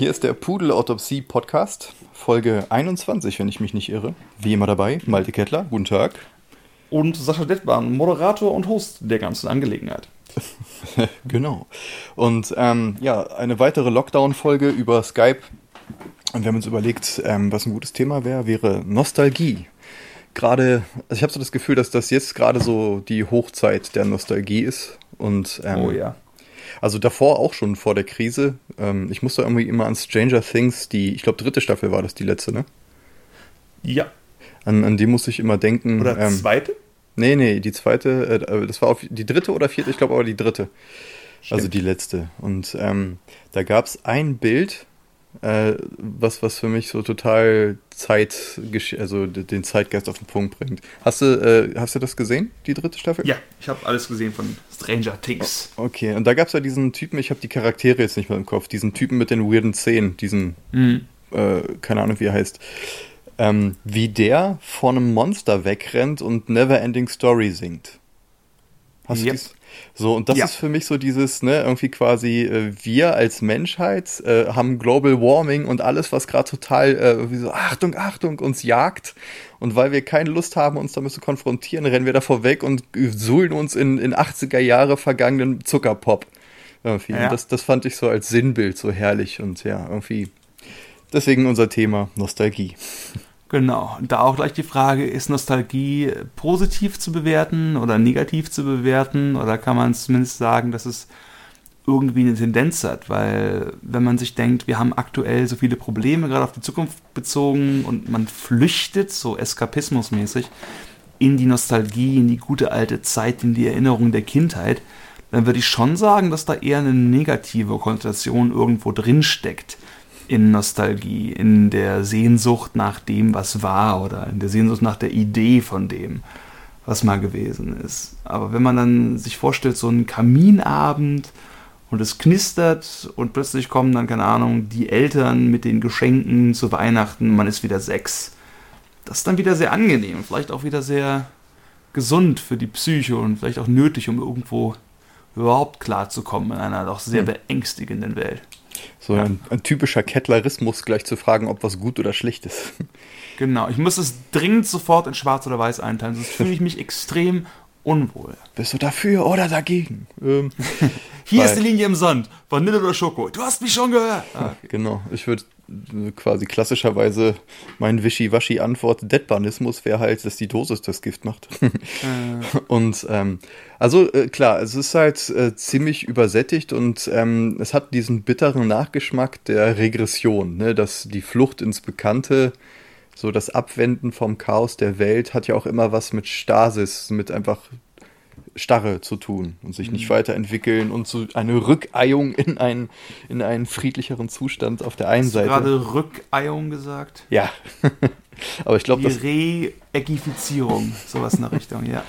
Hier ist der Pudel-Autopsie Podcast, Folge 21, wenn ich mich nicht irre. Wie immer dabei, Malte Kettler, guten Tag. Und Sascha Detbahn, Moderator und Host der ganzen Angelegenheit. genau. Und ähm, ja, eine weitere Lockdown-Folge über Skype. Und wir haben uns überlegt, ähm, was ein gutes Thema wäre, wäre Nostalgie. Gerade, also ich habe so das Gefühl, dass das jetzt gerade so die Hochzeit der Nostalgie ist. Und ähm, oh ja. Also davor auch schon vor der Krise. Ähm, ich musste irgendwie immer an Stranger Things, die, ich glaube, dritte Staffel war das die letzte, ne? Ja. An, an die musste ich immer denken. Oder ähm, zweite? Nee, nee, die zweite, äh, das war auf die dritte oder vierte, ich glaube aber die dritte. Stimmt. Also die letzte. Und ähm, da gab es ein Bild, äh, was, was für mich so total Zeit, also den Zeitgeist auf den Punkt bringt. Hast du, äh, hast du das gesehen, die dritte Staffel? Ja, ich habe alles gesehen von Stranger Things. Okay, und da gab es ja diesen Typen, ich habe die Charaktere jetzt nicht mehr im Kopf, diesen Typen mit den weirden Zähnen, diesen, mhm. äh, keine Ahnung, wie er heißt. Ähm, wie der vor einem Monster wegrennt und Neverending Story singt. Hast yep. du dies? So, und das ja. ist für mich so dieses, ne, irgendwie quasi, äh, wir als Menschheit äh, haben Global Warming und alles, was gerade total, äh, wie so, Achtung, Achtung, uns jagt. Und weil wir keine Lust haben, uns damit zu konfrontieren, rennen wir davor weg und suhlen uns in, in 80er Jahre vergangenen Zuckerpop. Irgendwie. Ja. Das, das fand ich so als Sinnbild so herrlich und ja, irgendwie. Deswegen unser Thema Nostalgie. Genau. Und da auch gleich die Frage, ist Nostalgie positiv zu bewerten oder negativ zu bewerten? Oder kann man zumindest sagen, dass es irgendwie eine Tendenz hat? Weil wenn man sich denkt, wir haben aktuell so viele Probleme, gerade auf die Zukunft bezogen, und man flüchtet so eskapismusmäßig in die Nostalgie, in die gute alte Zeit, in die Erinnerung der Kindheit, dann würde ich schon sagen, dass da eher eine negative Konnotation irgendwo drin steckt in Nostalgie, in der Sehnsucht nach dem, was war oder in der Sehnsucht nach der Idee von dem, was mal gewesen ist. Aber wenn man dann sich vorstellt, so ein Kaminabend und es knistert und plötzlich kommen dann, keine Ahnung, die Eltern mit den Geschenken zu Weihnachten, man ist wieder sechs. Das ist dann wieder sehr angenehm vielleicht auch wieder sehr gesund für die Psyche und vielleicht auch nötig, um irgendwo überhaupt klarzukommen in einer doch sehr hm. beängstigenden Welt. So ja. ein, ein, typischer Kettlerismus, gleich zu fragen, ob was gut oder schlecht ist. Genau, ich muss es dringend sofort in Schwarz oder Weiß einteilen, sonst fühle ich mich extrem unwohl. Bist du dafür oder dagegen? Ähm, Hier ist die Linie im Sand. Vanille oder Schoko? Du hast mich schon gehört. Ah, okay. Genau, ich würde quasi klassischerweise mein Wischi-Waschi-Antwort Detbanismus wäre halt, dass die Dosis das Gift macht. äh. Und ähm, also äh, klar, es ist halt äh, ziemlich übersättigt und ähm, es hat diesen bitteren Nachgeschmack der Regression, ne? dass die Flucht ins Bekannte, so das Abwenden vom Chaos der Welt hat ja auch immer was mit Stasis, mit einfach Starre zu tun und sich nicht mhm. weiterentwickeln und so eine Rückeihung in einen, in einen friedlicheren Zustand auf der einen Hast Seite. Du gerade Rückeihung gesagt? Ja. Aber ich glaube, das. Re-Egifizierung, sowas in der Richtung, ja.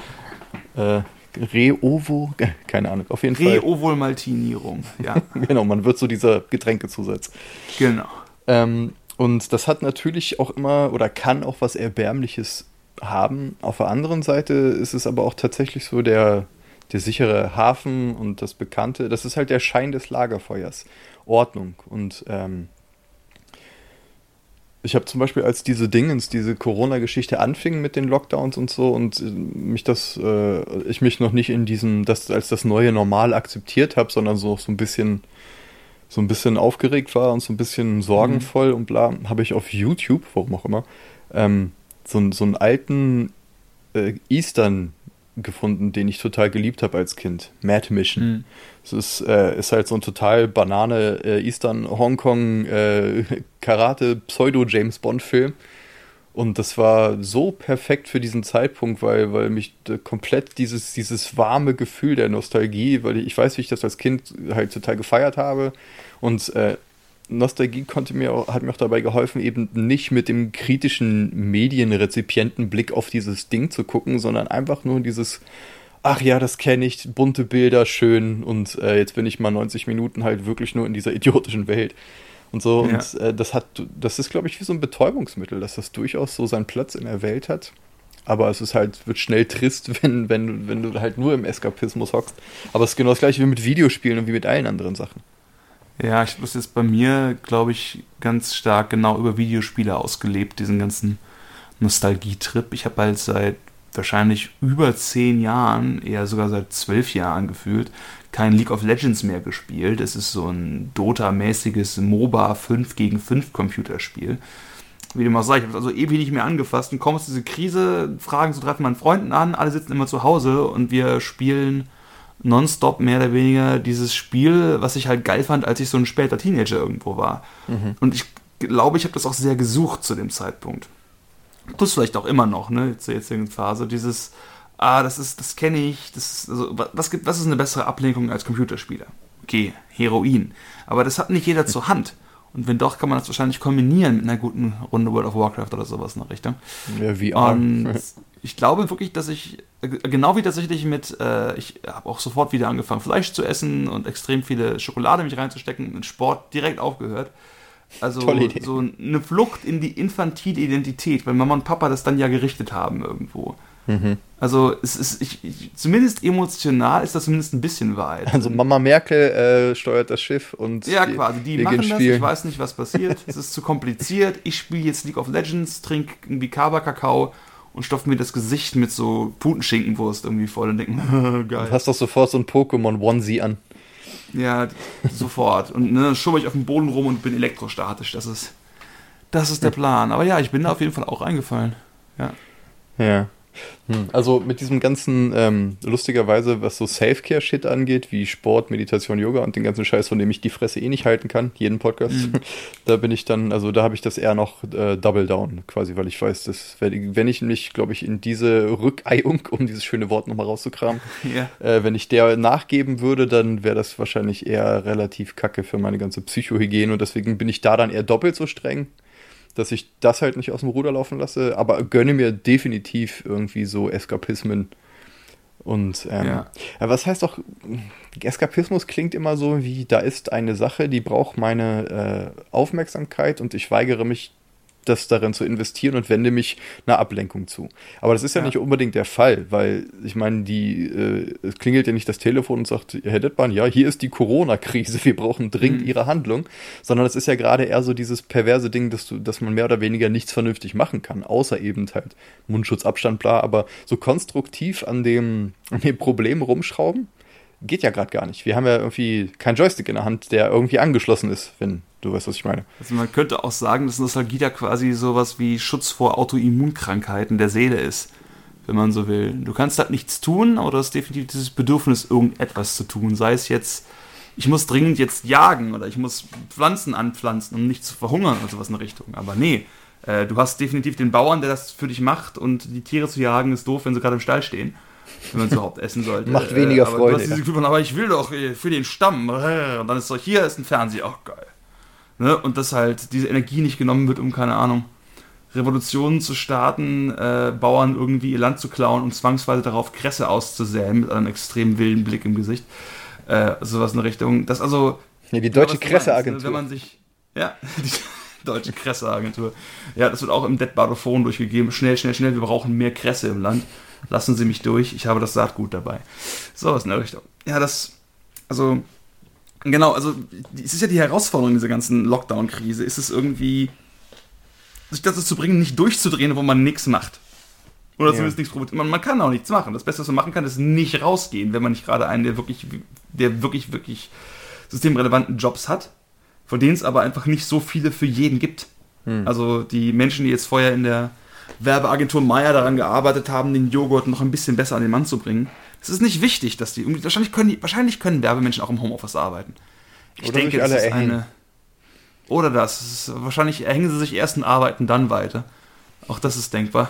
Äh, Re-Ovo, keine Ahnung, auf jeden Fall. Re-Ovolmaltinierung, ja. genau, man wird so dieser Getränkezusatz. Genau. Ähm, und das hat natürlich auch immer oder kann auch was Erbärmliches haben. Auf der anderen Seite ist es aber auch tatsächlich so der, der sichere Hafen und das Bekannte. Das ist halt der Schein des Lagerfeuers. Ordnung. Und ähm, ich habe zum Beispiel, als diese Dingens, diese Corona-Geschichte anfing mit den Lockdowns und so und äh, mich das, äh, ich mich noch nicht in diesem, das als das neue Normal akzeptiert habe, sondern so, so ein bisschen, so ein bisschen aufgeregt war und so ein bisschen sorgenvoll mhm. und bla, habe ich auf YouTube, warum auch immer, ähm, so, so einen alten äh, Eastern gefunden, den ich total geliebt habe als Kind. Mad Mission. Mhm. Es ist, äh, ist halt so ein total Banane äh, Eastern Hongkong äh, Karate Pseudo James Bond Film. Und das war so perfekt für diesen Zeitpunkt, weil, weil mich komplett dieses, dieses warme Gefühl der Nostalgie, weil ich, ich weiß, wie ich das als Kind halt total gefeiert habe. Und äh, Nostalgie konnte mir auch, hat mir auch dabei geholfen, eben nicht mit dem kritischen Medienrezipientenblick auf dieses Ding zu gucken, sondern einfach nur dieses, ach ja, das kenne ich, bunte Bilder, schön und äh, jetzt bin ich mal 90 Minuten halt wirklich nur in dieser idiotischen Welt. Und so, ja. und äh, das hat, das ist, glaube ich, wie so ein Betäubungsmittel, dass das durchaus so seinen Platz in der Welt hat. Aber es ist halt, wird schnell trist, wenn, wenn, wenn du halt nur im Eskapismus hockst. Aber es ist genau das gleiche wie mit Videospielen und wie mit allen anderen Sachen. Ja, ich habe das jetzt bei mir, glaube ich, ganz stark genau über Videospiele ausgelebt, diesen ganzen Nostalgietrip. Ich habe halt seit wahrscheinlich über zehn Jahren, eher sogar seit zwölf Jahren gefühlt, kein League of Legends mehr gespielt. Es ist so ein Dota-mäßiges MOBA 5 gegen 5 Computerspiel. Wie dem auch sei, ich habe es also ewig nicht mehr angefasst und komme aus dieser Krise, fragen so treffen meinen Freunden an, alle sitzen immer zu Hause und wir spielen nonstop mehr oder weniger dieses Spiel, was ich halt geil fand, als ich so ein später Teenager irgendwo war. Mhm. Und ich glaube, ich habe das auch sehr gesucht zu dem Zeitpunkt. Das vielleicht auch immer noch, ne, zur jetzigen Phase. Dieses, ah, das ist, das kenne ich, das ist, also, was, gibt, was ist eine bessere Ablenkung als Computerspieler? Okay, Heroin. Aber das hat nicht jeder zur Hand. Und wenn doch, kann man das wahrscheinlich kombinieren mit einer guten Runde World of Warcraft oder sowas in der Richtung. Ja, VR. Und ich glaube wirklich, dass ich, genau wie tatsächlich mit, äh, ich habe auch sofort wieder angefangen, Fleisch zu essen und extrem viele Schokolade mich reinzustecken, mit Sport direkt aufgehört. Also so eine Flucht in die infantile Identität, weil Mama und Papa das dann ja gerichtet haben irgendwo. Mhm. Also es ist, ich, ich, zumindest emotional ist das zumindest ein bisschen Wahrheit. Also Mama Merkel äh, steuert das Schiff und ja quasi, die machen das. Spielen. Ich weiß nicht, was passiert. es ist zu kompliziert. Ich spiele jetzt League of Legends, trinke irgendwie Kaba-Kakao und stopfe mir das Gesicht mit so Putenschinkenwurst irgendwie voll und denke, geil. Du hast doch sofort so ein Pokémon Onesie an. Ja, sofort. Und ne, schubbe ich auf dem Boden rum und bin elektrostatisch. Das ist, das ist der Plan. Aber ja, ich bin da auf jeden Fall auch eingefallen. Ja. Ja. Hm. Also mit diesem ganzen, ähm, lustigerweise, was so Self-Care-Shit angeht, wie Sport, Meditation, Yoga und den ganzen Scheiß, von dem ich die Fresse eh nicht halten kann, jeden Podcast, mhm. da bin ich dann, also da habe ich das eher noch äh, Double Down quasi, weil ich weiß, dass wenn ich mich, glaube ich, in diese Rückeihung, um dieses schöne Wort nochmal rauszukramen, ja. äh, wenn ich der nachgeben würde, dann wäre das wahrscheinlich eher relativ kacke für meine ganze Psychohygiene und deswegen bin ich da dann eher doppelt so streng dass ich das halt nicht aus dem Ruder laufen lasse, aber gönne mir definitiv irgendwie so Eskapismen. Und ähm, ja. was heißt auch, Eskapismus klingt immer so wie, da ist eine Sache, die braucht meine äh, Aufmerksamkeit und ich weigere mich das darin zu investieren und wende mich einer Ablenkung zu. Aber das ist ja, ja. nicht unbedingt der Fall, weil ich meine, die äh, es klingelt ja nicht das Telefon und sagt, Herr Dettmann, ja, hier ist die Corona-Krise, wir brauchen dringend mhm. Ihre Handlung, sondern es ist ja gerade eher so dieses perverse Ding, dass du, dass man mehr oder weniger nichts vernünftig machen kann, außer eben halt Mundschutz, Abstand, bla, aber so konstruktiv an dem, an dem Problem rumschrauben, geht ja gerade gar nicht. Wir haben ja irgendwie keinen Joystick in der Hand, der irgendwie angeschlossen ist, wenn du weißt, was ich meine. Also man könnte auch sagen, dass Nostalgie da quasi sowas wie Schutz vor Autoimmunkrankheiten der Seele ist, wenn man so will. Du kannst halt nichts tun, aber du hast definitiv dieses Bedürfnis, irgendetwas zu tun. Sei es jetzt, ich muss dringend jetzt jagen oder ich muss Pflanzen anpflanzen, um nicht zu verhungern oder sowas in der Richtung. Aber nee, äh, du hast definitiv den Bauern, der das für dich macht und die Tiere zu jagen ist doof, wenn sie gerade im Stall stehen wenn man es überhaupt essen sollte. Macht weniger äh, Freude. Du hast dieses Gefühl von, aber ich will doch äh, für den Stamm. Und dann ist so, hier ist ein Fernseher, auch geil. Ne? Und dass halt diese Energie nicht genommen wird, um, keine Ahnung, Revolutionen zu starten, äh, Bauern irgendwie ihr Land zu klauen und zwangsweise darauf Kresse auszusäen mit einem extrem wilden Blick im Gesicht. Äh, sowas in Richtung. Das also. Ja, die deutsche Kresseagentur. Ne? Wenn man sich. Ja, die deutsche Kresseagentur. Ja, das wird auch im Dead Badophon durchgegeben. Schnell, schnell, schnell, wir brauchen mehr Kresse im Land lassen Sie mich durch, ich habe das Saatgut dabei. So was in der Richtung. Ja, das, also, genau, also, es ist ja die Herausforderung dieser ganzen Lockdown-Krise, ist es irgendwie, sich dazu zu bringen, nicht durchzudrehen, wo man nichts macht. Oder zumindest ja. nichts probiert. Man, man, kann auch nichts machen. Das Beste, was man machen kann, ist nicht rausgehen, wenn man nicht gerade einen, der wirklich, der wirklich, wirklich systemrelevanten Jobs hat, von denen es aber einfach nicht so viele für jeden gibt. Hm. Also die Menschen, die jetzt vorher in der Werbeagentur Meier daran gearbeitet haben, den Joghurt noch ein bisschen besser an den Mann zu bringen. Es ist nicht wichtig, dass die, wahrscheinlich können, die, wahrscheinlich können Werbemenschen auch im Homeoffice arbeiten. Ich oder denke, das ist erhängen. eine. Oder das. Ist, wahrscheinlich erhängen sie sich erst und arbeiten dann weiter. Auch das ist denkbar.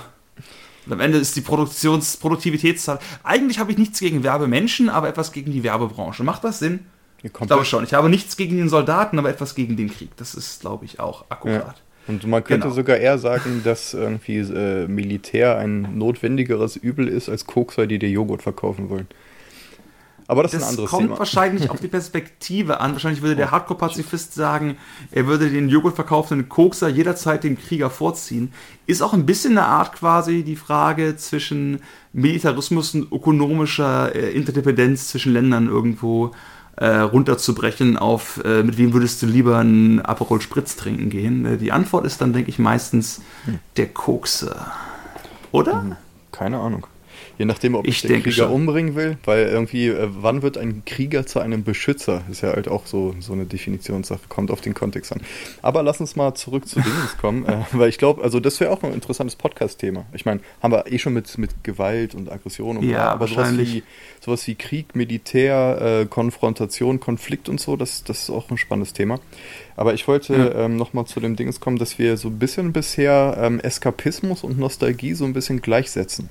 Und am Ende ist die Produktions Produktivitätszahl. Eigentlich habe ich nichts gegen Werbemenschen, aber etwas gegen die Werbebranche. Macht das Sinn? Ich glaube schon. Ich habe nichts gegen den Soldaten, aber etwas gegen den Krieg. Das ist, glaube ich, auch akkurat. Ja. Und man könnte genau. sogar eher sagen, dass irgendwie äh, Militär ein notwendigeres Übel ist als Kokser, die dir Joghurt verkaufen wollen. Aber das, das ist ein anderes kommt Thema. wahrscheinlich auf die Perspektive an. Wahrscheinlich würde der oh, Hardcore-Pazifist sagen, er würde den Joghurt verkaufenden Kokser jederzeit den Krieger vorziehen. Ist auch ein bisschen eine Art quasi die Frage zwischen Militarismus und ökonomischer äh, Interdependenz zwischen Ländern irgendwo. Äh, runterzubrechen auf, äh, mit wem würdest du lieber einen Aperol Spritz trinken gehen? Äh, die Antwort ist dann, denke ich, meistens hm. der Kokse. Oder? Hm, keine Ahnung. Je nachdem, ob ich, ich den Krieger schon. umbringen will, weil irgendwie, äh, wann wird ein Krieger zu einem Beschützer? Ist ja halt auch so, so eine Definitionssache, kommt auf den Kontext an. Aber lass uns mal zurück zu Dings kommen, äh, weil ich glaube, also das wäre auch ein interessantes Podcast-Thema. Ich meine, haben wir eh schon mit, mit Gewalt und Aggression und ja, aber sowas wie, sowas wie Krieg, Militär, äh, Konfrontation, Konflikt und so, das, das ist auch ein spannendes Thema. Aber ich wollte ja. ähm, nochmal zu dem Dings kommen, dass wir so ein bisschen bisher ähm, Eskapismus und Nostalgie so ein bisschen gleichsetzen.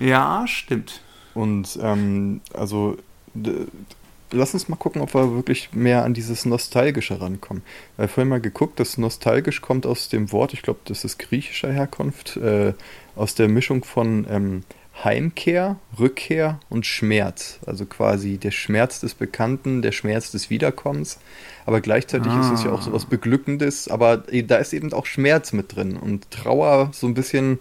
Ja, stimmt. Und ähm, also lass uns mal gucken, ob wir wirklich mehr an dieses Nostalgische rankommen. Weil vorhin mal geguckt, das Nostalgisch kommt aus dem Wort, ich glaube, das ist griechischer Herkunft, äh, aus der Mischung von ähm, Heimkehr, Rückkehr und Schmerz. Also quasi der Schmerz des Bekannten, der Schmerz des Wiederkommens. Aber gleichzeitig ah. ist es ja auch so was Beglückendes, aber da ist eben auch Schmerz mit drin und Trauer so ein bisschen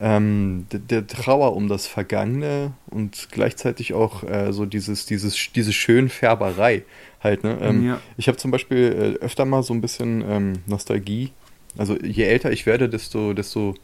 ähm, der, der, Trauer um das Vergangene und gleichzeitig auch äh, so dieses, dieses, diese Schönfärberei halt. Ne? Ähm, ja. Ich habe zum Beispiel äh, öfter mal so ein bisschen ähm, Nostalgie. Also je älter ich werde, desto, desto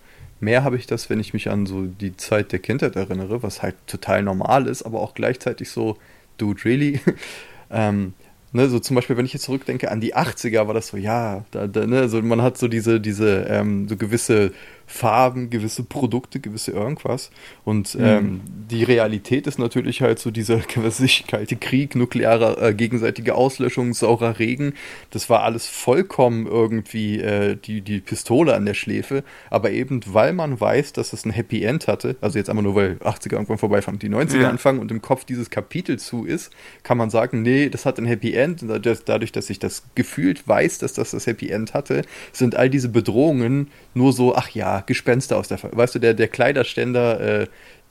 mehr habe ich das, wenn ich mich an so die Zeit der Kindheit erinnere, was halt total normal ist, aber auch gleichzeitig so, dude, really? ähm, Ne, so zum Beispiel, wenn ich jetzt zurückdenke an die 80er, war das so, ja, da, da, ne, so man hat so diese, diese, ähm, so gewisse Farben, gewisse Produkte, gewisse irgendwas. Und mhm. ähm, die Realität ist natürlich halt so dieser, was ich, kalte Krieg, nukleare äh, gegenseitige Auslöschung, saurer Regen. Das war alles vollkommen irgendwie äh, die, die Pistole an der Schläfe. Aber eben, weil man weiß, dass es ein Happy End hatte, also jetzt einfach nur, weil 80er irgendwann vorbeifangen, die 90er ja. anfangen und im Kopf dieses Kapitel zu ist, kann man sagen, nee, das hat ein Happy End. Dadurch, dass ich das gefühlt weiß, dass das das Happy End hatte, sind all diese Bedrohungen nur so, ach ja, Gespenster aus der, weißt du, der, der Kleiderständer, äh,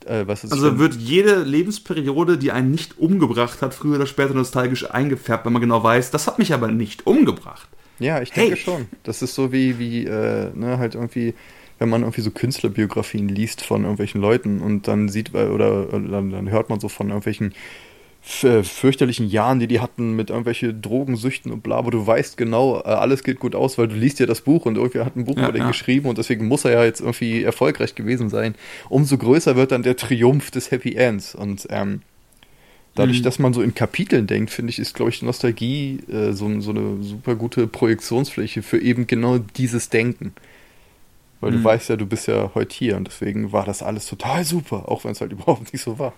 äh, Also schon? wird jede Lebensperiode, die einen nicht umgebracht hat, früher oder später nostalgisch eingefärbt, wenn man genau weiß, das hat mich aber nicht umgebracht. Ja, ich denke hey. schon. Das ist so wie, wie, äh, ne, halt irgendwie, wenn man irgendwie so Künstlerbiografien liest von irgendwelchen Leuten und dann sieht, oder, oder dann, dann hört man so von irgendwelchen fürchterlichen Jahren, die die hatten mit irgendwelchen Drogensüchten und bla, wo du weißt genau, äh, alles geht gut aus, weil du liest ja das Buch und irgendwer hat ein Buch ja, über den ja. geschrieben und deswegen muss er ja jetzt irgendwie erfolgreich gewesen sein. Umso größer wird dann der Triumph des Happy Ends und ähm, dadurch, mhm. dass man so in Kapiteln denkt, finde ich, ist, glaube ich, Nostalgie äh, so, so eine super gute Projektionsfläche für eben genau dieses Denken. Weil mhm. du weißt ja, du bist ja heute hier und deswegen war das alles total super, auch wenn es halt überhaupt nicht so war.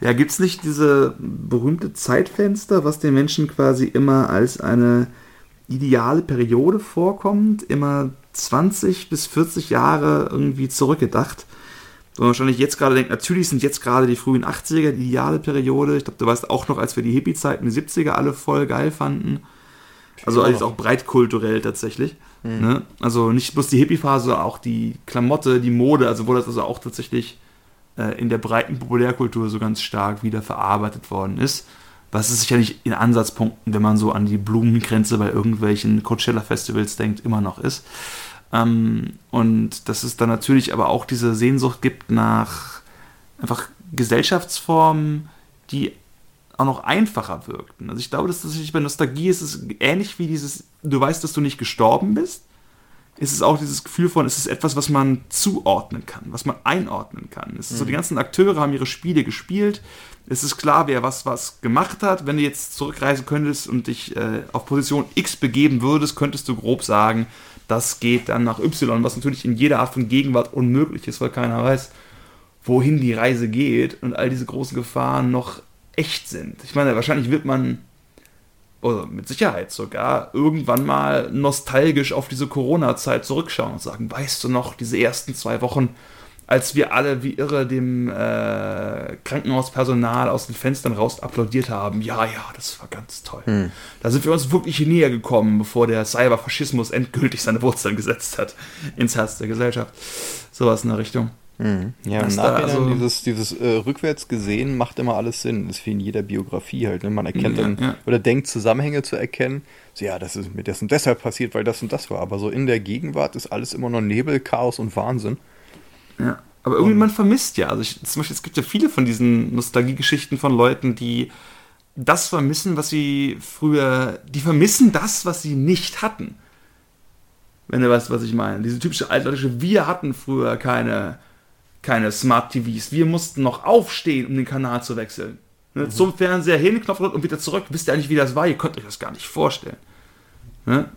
Ja, gibt es nicht diese berühmte Zeitfenster, was den Menschen quasi immer als eine ideale Periode vorkommt, immer 20 bis 40 Jahre irgendwie zurückgedacht? Und wahrscheinlich jetzt gerade denkt, natürlich sind jetzt gerade die frühen 80er die ideale Periode. Ich glaube, du weißt auch noch, als wir die Hippie-Zeiten, die 70er alle voll geil fanden. Also alles auch breitkulturell tatsächlich. Mhm. Ne? Also nicht bloß die Hippie-Phase, auch die Klamotte, die Mode, also wo das also auch tatsächlich äh, in der breiten Populärkultur so ganz stark wieder verarbeitet worden ist. Was es sicherlich in Ansatzpunkten, wenn man so an die Blumengrenze bei irgendwelchen Coachella-Festivals denkt, immer noch ist. Ähm, und dass es dann natürlich aber auch diese Sehnsucht gibt nach einfach Gesellschaftsformen, die auch noch einfacher wirkten. Also ich glaube, dass das bei Nostalgie ist es ähnlich wie dieses, du weißt, dass du nicht gestorben bist, ist es auch dieses Gefühl von, es ist etwas, was man zuordnen kann, was man einordnen kann. Es ist mhm. so, die ganzen Akteure haben ihre Spiele gespielt. Es ist klar, wer was was gemacht hat. Wenn du jetzt zurückreisen könntest und dich äh, auf Position X begeben würdest, könntest du grob sagen, das geht dann nach Y, was natürlich in jeder Art von Gegenwart unmöglich ist, weil keiner weiß, wohin die Reise geht und all diese großen Gefahren noch echt sind. Ich meine, wahrscheinlich wird man oder mit Sicherheit sogar, irgendwann mal nostalgisch auf diese Corona-Zeit zurückschauen und sagen, weißt du noch, diese ersten zwei Wochen, als wir alle wie irre dem äh, Krankenhauspersonal aus den Fenstern raus applaudiert haben. Ja, ja, das war ganz toll. Hm. Da sind wir uns wirklich näher gekommen, bevor der Cyberfaschismus endgültig seine Wurzeln gesetzt hat ins Herz der Gesellschaft. Sowas in der Richtung. Mhm. Ja, im Nachhinein also, dieses, dieses äh, rückwärts gesehen macht immer alles Sinn. Das ist wie in jeder Biografie halt. Ne? Man erkennt ja, dann ja. oder denkt Zusammenhänge zu erkennen. So, ja, das ist mir das und deshalb passiert, weil das und das war. Aber so in der Gegenwart ist alles immer nur Nebel, Chaos und Wahnsinn. Ja. Aber irgendwie man vermisst ja. Also ich, zum Beispiel, es gibt ja viele von diesen Nostalgiegeschichten von Leuten, die das vermissen, was sie früher, die vermissen das, was sie nicht hatten. Wenn du weißt, was ich meine. Diese typische altdeutsche, wir hatten früher keine, keine Smart TVs. Wir mussten noch aufstehen, um den Kanal zu wechseln. Ne? Mhm. Zum Fernseher hin, Knopf und wieder zurück. Wisst ihr eigentlich, wie das war? Ihr könnt euch das gar nicht vorstellen. Ne?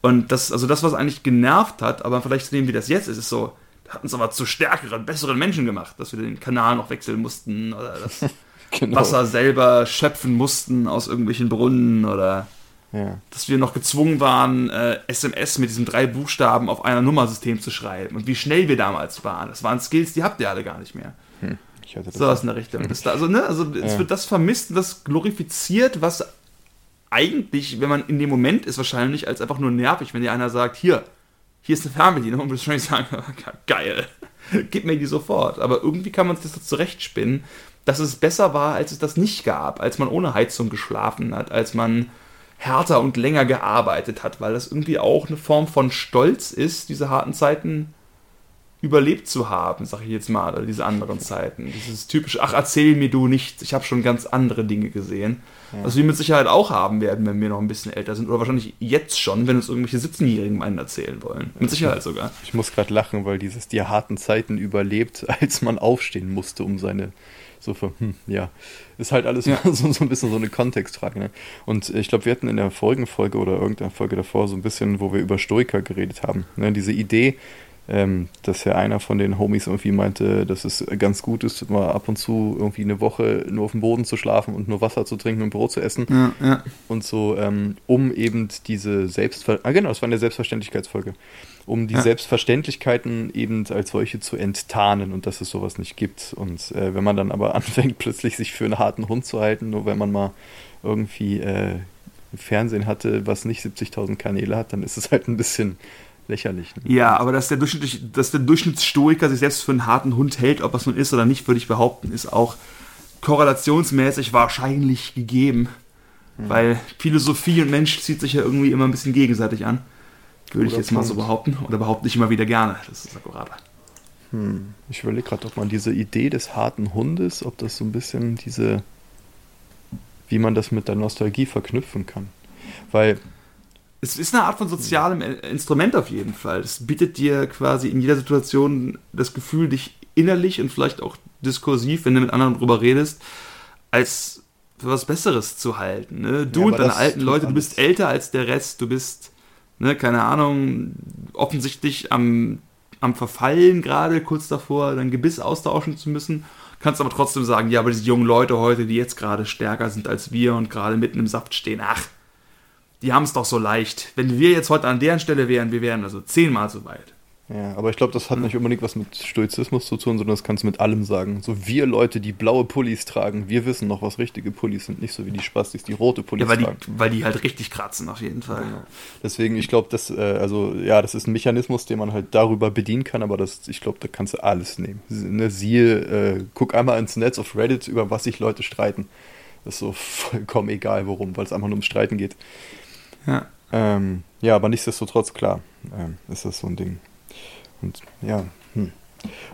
Und das, also das, was eigentlich genervt hat, aber vielleicht zu dem, wie das jetzt ist, ist so, hat uns aber zu stärkeren, besseren Menschen gemacht, dass wir den Kanal noch wechseln mussten oder das genau. Wasser selber schöpfen mussten aus irgendwelchen Brunnen oder ja. dass wir noch gezwungen waren, äh, SMS mit diesen drei Buchstaben auf einer Nummersystem zu schreiben und wie schnell wir damals waren. Das waren Skills, die habt ihr alle gar nicht mehr. Hm. Ich hatte das so was in der Richtung. Das, also, ne, also ja. es wird das vermisst und das glorifiziert, was eigentlich, wenn man in dem Moment ist, wahrscheinlich als einfach nur nervig, wenn dir einer sagt, hier, hier ist eine Fernbedienung, und du wahrscheinlich sagen, geil, gib mir die sofort. Aber irgendwie kann man sich das zurechtspinnen, dass es besser war, als es das nicht gab, als man ohne Heizung geschlafen hat, als man härter und länger gearbeitet hat, weil das irgendwie auch eine Form von Stolz ist, diese harten Zeiten überlebt zu haben, sag ich jetzt mal, oder diese anderen Zeiten. Dieses typische, ach, erzähl mir du nichts, ich habe schon ganz andere Dinge gesehen. Ja. Was wir mit Sicherheit auch haben werden, wenn wir noch ein bisschen älter sind. Oder wahrscheinlich jetzt schon, wenn uns irgendwelche Sitzenjährigen einen erzählen wollen. Mit Sicherheit sogar. Ich muss gerade lachen, weil dieses die harten Zeiten überlebt, als man aufstehen musste, um seine so für, hm, ja, ist halt alles ja. so, so ein bisschen so eine Kontextfrage. Ne? Und ich glaube, wir hatten in der vorigen Folge oder irgendeiner Folge davor so ein bisschen, wo wir über Stoiker geredet haben. Ne? Diese Idee, ähm, dass ja einer von den Homies irgendwie meinte, dass es ganz gut ist, mal ab und zu irgendwie eine Woche nur auf dem Boden zu schlafen und nur Wasser zu trinken und Brot zu essen. Ja, ja. Und so, ähm, um eben diese Selbstver... Ah genau, das war eine Selbstverständlichkeitsfolge. Um die ja. Selbstverständlichkeiten eben als solche zu enttarnen und dass es sowas nicht gibt. Und äh, wenn man dann aber anfängt, plötzlich sich für einen harten Hund zu halten, nur wenn man mal irgendwie äh, Fernsehen hatte, was nicht 70.000 Kanäle hat, dann ist es halt ein bisschen lächerlich. Ne? Ja, aber dass der, dass der Durchschnittsstoiker sich selbst für einen harten Hund hält, ob das nun ist oder nicht, würde ich behaupten, ist auch korrelationsmäßig wahrscheinlich gegeben. Hm. Weil Philosophie und Mensch zieht sich ja irgendwie immer ein bisschen gegenseitig an. Würde oder ich jetzt mal so behaupten. Oder behaupte ich immer wieder gerne. Das ist akkurat. Hm. Ich überlege gerade, ob man diese Idee des harten Hundes, ob das so ein bisschen diese, wie man das mit der Nostalgie verknüpfen kann. Weil es ist eine Art von sozialem Instrument auf jeden Fall. Es bietet dir quasi in jeder Situation das Gefühl, dich innerlich und vielleicht auch diskursiv, wenn du mit anderen drüber redest, als für was Besseres zu halten. Ne? Du ja, und deine alten Leute, du bist älter als der Rest, du bist, ne, keine Ahnung, offensichtlich am, am Verfallen gerade, kurz davor, dein Gebiss austauschen zu müssen. Kannst aber trotzdem sagen, ja, aber diese jungen Leute heute, die jetzt gerade stärker sind als wir und gerade mitten im Saft stehen, ach, die haben es doch so leicht. Wenn wir jetzt heute an deren Stelle wären, wir wären also zehnmal so weit. Ja, aber ich glaube, das hat nicht unbedingt was mit Stoizismus zu tun, sondern das kannst du mit allem sagen. So wir Leute, die blaue Pullis tragen, wir wissen noch, was richtige Pullis sind, nicht so wie die Spastis, die rote Pullis ja, weil tragen. Die, weil die halt richtig kratzen, auf jeden Fall. Genau. Deswegen, ich glaube, das, äh, also ja, das ist ein Mechanismus, den man halt darüber bedienen kann, aber das, ich glaube, da kannst du alles nehmen. Ne, siehe, äh, guck einmal ins Netz auf Reddit, über was sich Leute streiten. Das ist so vollkommen egal, worum, weil es einfach nur ums Streiten geht. Ja. Ähm, ja, aber nichtsdestotrotz, klar, ähm, ist das so ein Ding. Und ja, hm.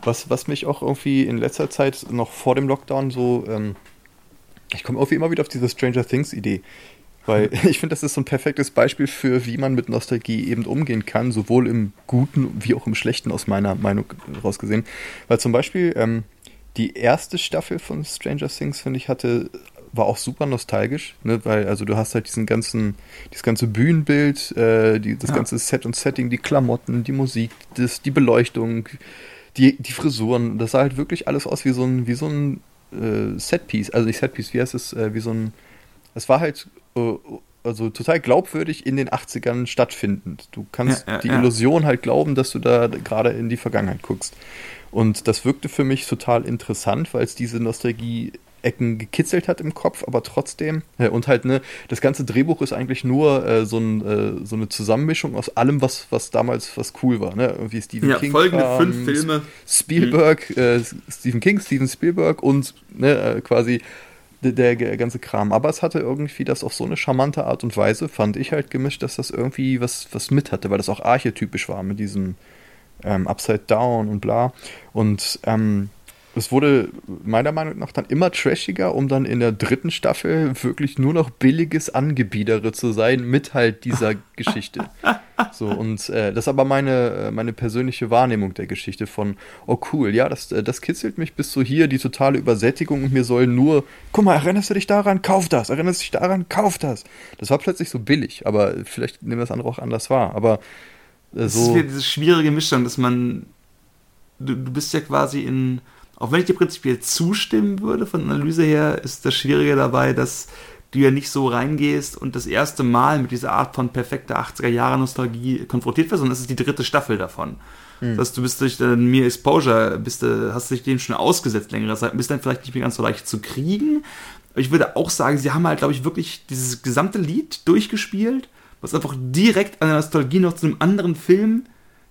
was, was mich auch irgendwie in letzter Zeit noch vor dem Lockdown so, ähm, ich komme irgendwie immer wieder auf diese Stranger Things Idee. Weil ich finde, das ist so ein perfektes Beispiel für, wie man mit Nostalgie eben umgehen kann, sowohl im Guten wie auch im Schlechten aus meiner Meinung rausgesehen. Weil zum Beispiel ähm, die erste Staffel von Stranger Things, finde ich, hatte war auch super nostalgisch, ne? weil also du hast halt diesen ganzen, dieses ganze Bühnenbild, äh, die, das ja. ganze Set und Setting, die Klamotten, die Musik, das, die Beleuchtung, die, die Frisuren, das sah halt wirklich alles aus wie so ein, wie so ein äh, Setpiece, also nicht Setpiece, wie heißt es, äh, wie so ein, es war halt äh, also total glaubwürdig in den 80ern stattfindend. Du kannst ja, ja, die Illusion halt glauben, dass du da gerade in die Vergangenheit guckst. Und das wirkte für mich total interessant, weil es diese Nostalgie Ecken gekitzelt hat im Kopf, aber trotzdem. Äh, und halt, ne, das ganze Drehbuch ist eigentlich nur äh, so, ein, äh, so eine Zusammenmischung aus allem, was, was damals was cool war. Ne? Irgendwie Stephen ja, King. Folgende Kram, fünf Filme. Spielberg, mhm. Äh, Stephen King, Steven Spielberg und ne, äh, quasi der, der, ganze Kram. Aber es hatte irgendwie das auf so eine charmante Art und Weise, fand ich halt gemischt, dass das irgendwie was, was mit hatte, weil das auch archetypisch war mit diesem ähm, Upside Down und bla. Und ähm, es wurde meiner Meinung nach dann immer trashiger, um dann in der dritten Staffel wirklich nur noch billiges Angebiedere zu sein mit halt dieser Geschichte. So, und äh, das ist aber meine, äh, meine persönliche Wahrnehmung der Geschichte von, oh cool, ja, das, äh, das kitzelt mich bis zu hier, die totale Übersättigung und mir soll nur, guck mal, erinnerst du dich daran? Kauf das, erinnerst du dich daran? Kauf das. Das war plötzlich so billig, aber vielleicht nehmen das andere auch anders wahr, aber äh, so. Es ist wieder diese schwierige Mischung, dass man, du, du bist ja quasi in, auch wenn ich dir prinzipiell zustimmen würde, von Analyse her, ist das Schwierige dabei, dass du ja nicht so reingehst und das erste Mal mit dieser Art von perfekter 80er-Jahre-Nostalgie konfrontiert wirst, sondern das ist die dritte Staffel davon. Mhm. Das heißt, du bist durch den Mir Exposure, bist, hast dich dem schon ausgesetzt längere Zeit, bist dann vielleicht nicht mehr ganz so leicht zu kriegen. Aber ich würde auch sagen, sie haben halt, glaube ich, wirklich dieses gesamte Lied durchgespielt, was einfach direkt an der Nostalgie noch zu einem anderen Film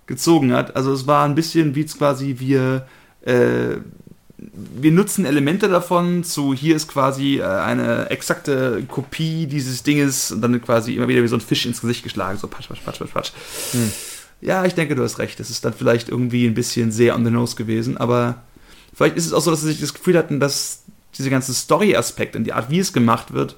gezogen hat. Also es war ein bisschen wie quasi wir äh, wir nutzen Elemente davon zu, hier ist quasi äh, eine exakte Kopie dieses Dinges und dann quasi immer wieder wie so ein Fisch ins Gesicht geschlagen, so patsch, patsch, patsch, patsch, patsch. Hm. Ja, ich denke, du hast recht. Das ist dann vielleicht irgendwie ein bisschen sehr on the nose gewesen, aber vielleicht ist es auch so, dass sie sich das Gefühl hatten, dass diese ganzen Story-Aspekte und die Art, wie es gemacht wird,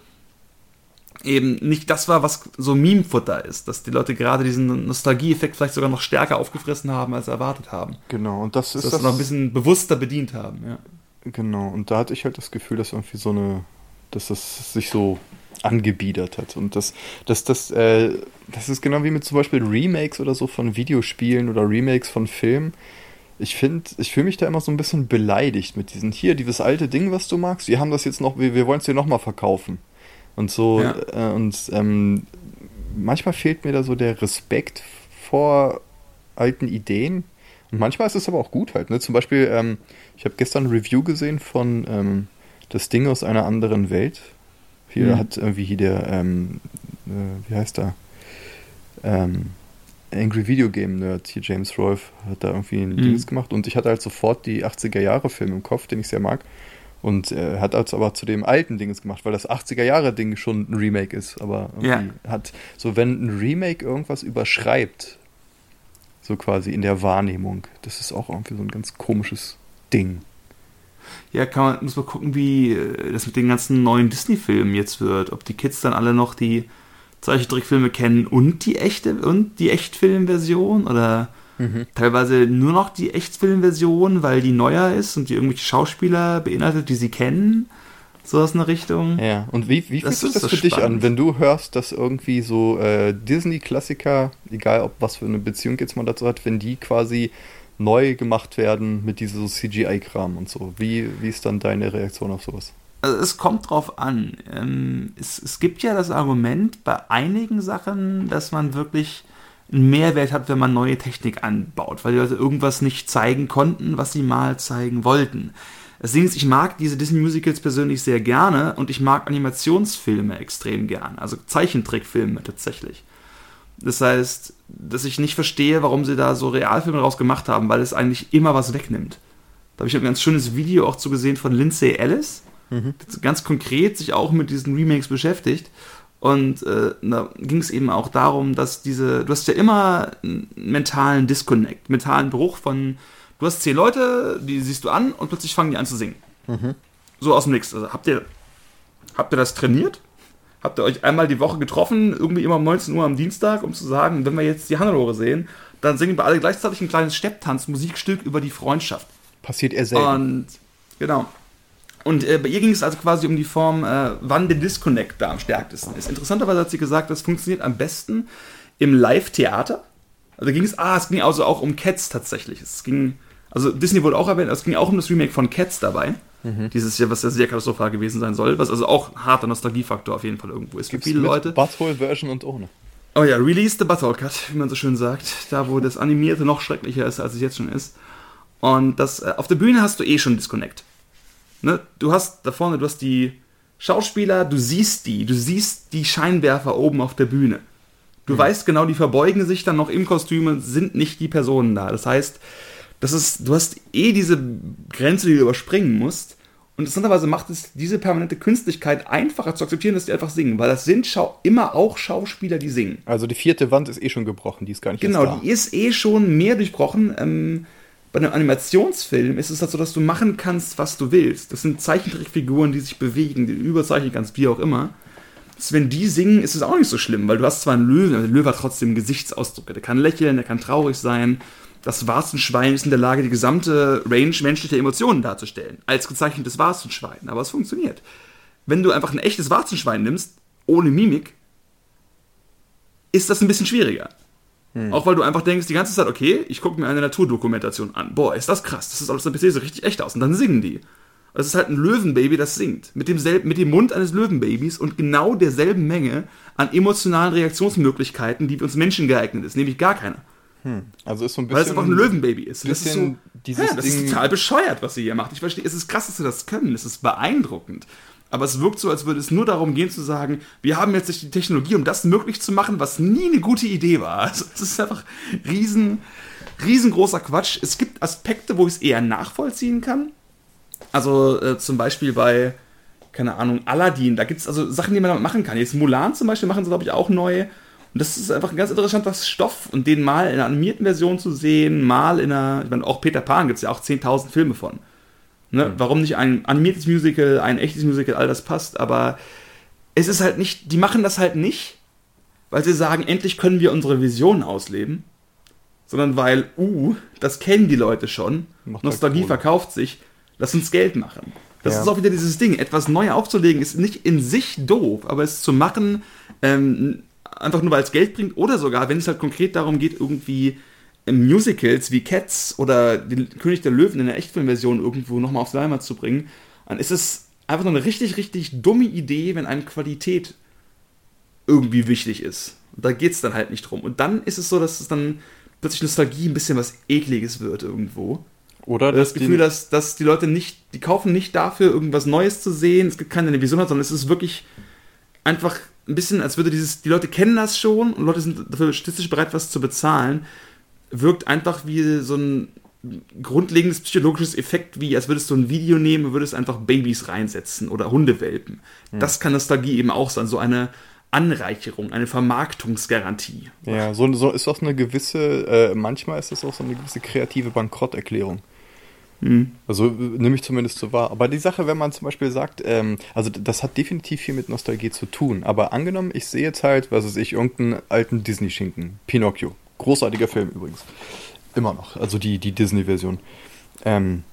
eben nicht das war, was so Meme-Futter ist, dass die Leute gerade diesen Nostalgie-Effekt vielleicht sogar noch stärker aufgefressen haben, als erwartet haben. Genau, und das ist dass das noch ein bisschen bewusster bedient haben, ja. Genau, und da hatte ich halt das Gefühl, dass irgendwie so eine, dass das sich so angebiedert hat. Und das, das, das, äh, das ist genau wie mit zum Beispiel Remakes oder so von Videospielen oder Remakes von Filmen. Ich finde, ich fühle mich da immer so ein bisschen beleidigt mit diesen, hier, dieses alte Ding, was du magst, wir haben das jetzt noch, wir, wir wollen es dir nochmal verkaufen. Und so, ja. äh, und ähm, manchmal fehlt mir da so der Respekt vor alten Ideen. Und manchmal ist es aber auch gut halt. Ne? Zum Beispiel, ähm, ich habe gestern ein Review gesehen von ähm, Das Ding aus einer anderen Welt. Hier mhm. hat irgendwie hier der, ähm, äh, wie heißt er? Ähm, Angry Video Game Nerd, hier James Rolfe, hat da irgendwie ein mhm. Dings gemacht und ich hatte halt sofort die 80er Jahre Filme im Kopf, den ich sehr mag. Und er hat also aber zu dem alten Dinges gemacht, weil das 80er-Jahre-Ding schon ein Remake ist. Aber ja. hat, so wenn ein Remake irgendwas überschreibt, so quasi in der Wahrnehmung, das ist auch irgendwie so ein ganz komisches Ding. Ja, kann man, muss man gucken, wie äh, das mit den ganzen neuen Disney-Filmen jetzt wird. Ob die Kids dann alle noch die Zeichentrickfilme kennen und die echte und die Echtfilmversion oder Mhm. Teilweise nur noch die Echtfilmversion, weil die neuer ist und die irgendwelche Schauspieler beinhaltet, die sie kennen. So aus einer Richtung. Ja, und wie, wie fühlt sich das so für spannend. dich an, wenn du hörst, dass irgendwie so äh, Disney-Klassiker, egal ob was für eine Beziehung jetzt man dazu hat, wenn die quasi neu gemacht werden mit diesem so CGI-Kram und so. Wie, wie ist dann deine Reaktion auf sowas? Also es kommt drauf an. Ähm, es, es gibt ja das Argument bei einigen Sachen, dass man wirklich einen Mehrwert hat, wenn man neue Technik anbaut, weil die Leute irgendwas nicht zeigen konnten, was sie mal zeigen wollten. Deswegen ist, ich mag diese Disney Musicals persönlich sehr gerne und ich mag Animationsfilme extrem gern, also Zeichentrickfilme tatsächlich. Das heißt, dass ich nicht verstehe, warum sie da so Realfilme draus gemacht haben, weil es eigentlich immer was wegnimmt. Da habe ich ein ganz schönes Video auch zu gesehen von Lindsay Ellis, mhm. ganz konkret sich auch mit diesen Remakes beschäftigt und äh, da ging es eben auch darum, dass diese, du hast ja immer einen mentalen Disconnect, mentalen Bruch von, du hast zehn Leute, die siehst du an und plötzlich fangen die an zu singen. Mhm. So aus dem Nix. Also habt ihr, habt ihr das trainiert? Habt ihr euch einmal die Woche getroffen, irgendwie immer um 19 Uhr am Dienstag, um zu sagen, wenn wir jetzt die Hannelore sehen, dann singen wir alle gleichzeitig ein kleines Stepptanz-Musikstück über die Freundschaft. Passiert eher selten. Und genau. Und äh, bei ihr ging es also quasi um die Form, äh, wann der Disconnect da am stärksten ist. Interessanterweise hat sie gesagt, das funktioniert am besten im Live-Theater. Also ging es, ah, es ging also auch um Cats tatsächlich. Es ging, also Disney wurde auch erwähnt, es ging auch um das Remake von Cats dabei. Mhm. Dieses Jahr, was ja sehr katastrophal gewesen sein soll, was also auch harter Nostalgiefaktor auf jeden Fall irgendwo ist. Gibt viele Leute. Butthole-Version und ohne. Oh ja, Release the Butthole Cut, wie man so schön sagt. Da, wo das Animierte noch schrecklicher ist, als es jetzt schon ist. Und das, äh, auf der Bühne hast du eh schon Disconnect ne, du hast da vorne, du hast die Schauspieler, du siehst die, du siehst die Scheinwerfer oben auf der Bühne. Du mhm. weißt genau, die verbeugen sich dann noch im Kostüm und sind nicht die Personen da. Das heißt, das ist, du hast eh diese Grenze, die du überspringen musst. Und interessanterweise macht es diese permanente Künstlichkeit einfacher zu akzeptieren, dass die einfach singen, weil das sind Schau immer auch Schauspieler, die singen. Also die vierte Wand ist eh schon gebrochen, die ist gar nicht Genau, die ist eh schon mehr durchbrochen. Ähm, bei einem Animationsfilm ist es halt so, dass du machen kannst, was du willst. Das sind Zeichentrickfiguren, die sich bewegen, die du überzeichnen kannst, wie auch immer. Dass, wenn die singen, ist es auch nicht so schlimm, weil du hast zwar einen Löwen, aber der Löwe hat trotzdem Gesichtsausdruck. Der kann lächeln, der kann traurig sein. Das Warzenschwein ist in der Lage, die gesamte Range menschlicher Emotionen darzustellen. Als gezeichnetes Warzenschwein. Aber es funktioniert. Wenn du einfach ein echtes Warzenschwein nimmst, ohne Mimik, ist das ein bisschen schwieriger. Hm. Auch weil du einfach denkst die ganze Zeit, okay, ich gucke mir eine Naturdokumentation an. Boah, ist das krass. Das ist alles am PC so richtig echt aus. Und dann singen die. Das ist halt ein Löwenbaby, das singt. Mit, demselben, mit dem Mund eines Löwenbabys und genau derselben Menge an emotionalen Reaktionsmöglichkeiten, die für uns Menschen geeignet ist. Nämlich gar keine. Hm. Also ist so ein bisschen. Weil es einfach ein Löwenbaby ist. Das ist, so, dieses ja, das Ding ist total bescheuert, was sie hier macht. Ich verstehe, es ist krass, dass sie das können. Es ist beeindruckend. Aber es wirkt so, als würde es nur darum gehen zu sagen, wir haben jetzt die Technologie, um das möglich zu machen, was nie eine gute Idee war. Also es ist einfach riesen, riesengroßer Quatsch. Es gibt Aspekte, wo ich es eher nachvollziehen kann. Also äh, zum Beispiel bei, keine Ahnung, Aladdin, da gibt es also Sachen, die man damit machen kann. Jetzt Mulan zum Beispiel machen sie, glaube ich, auch neu. Und das ist einfach ein ganz interessanter Stoff und den mal in einer animierten Version zu sehen, mal in einer, ich meine, auch Peter Pan gibt es ja auch 10.000 Filme von. Ne? Mhm. Warum nicht ein animiertes Musical, ein echtes Musical, all das passt, aber es ist halt nicht, die machen das halt nicht, weil sie sagen, endlich können wir unsere Vision ausleben, sondern weil, uh, das kennen die Leute schon, Macht Nostalgie halt verkauft sich, lass uns Geld machen. Das ja. ist auch wieder dieses Ding, etwas neu aufzulegen ist nicht in sich doof, aber es zu machen, ähm, einfach nur weil es Geld bringt oder sogar, wenn es halt konkret darum geht, irgendwie Musicals wie Cats oder den König der Löwen in der Echtfilmversion irgendwo nochmal aufs Leinwand zu bringen, dann ist es einfach nur eine richtig, richtig dumme Idee, wenn eine Qualität irgendwie wichtig ist. Und da geht es dann halt nicht drum. Und dann ist es so, dass es dann plötzlich Nostalgie ein bisschen was Ekliges wird irgendwo. Oder das Gefühl, dass, dass die Leute nicht, die kaufen nicht dafür, irgendwas Neues zu sehen. Es gibt keine Vision, sondern es ist wirklich einfach ein bisschen, als würde dieses, die Leute kennen das schon und Leute sind dafür statistisch bereit, was zu bezahlen wirkt einfach wie so ein grundlegendes psychologisches Effekt, wie als würdest du ein Video nehmen und würdest einfach Babys reinsetzen oder Hundewelpen. Mhm. Das kann Nostalgie eben auch sein, so eine Anreicherung, eine Vermarktungsgarantie. Ja, so, so ist auch eine gewisse, äh, manchmal ist das auch so eine gewisse kreative Bankrotterklärung. Mhm. Also nehme ich zumindest so wahr. Aber die Sache, wenn man zum Beispiel sagt, ähm, also das hat definitiv viel mit Nostalgie zu tun. Aber angenommen, ich sehe jetzt halt, was weiß ich, irgendeinen alten Disney-Schinken, Pinocchio. Großartiger Film übrigens. Immer noch. Also die, die Disney-Version. Ähm,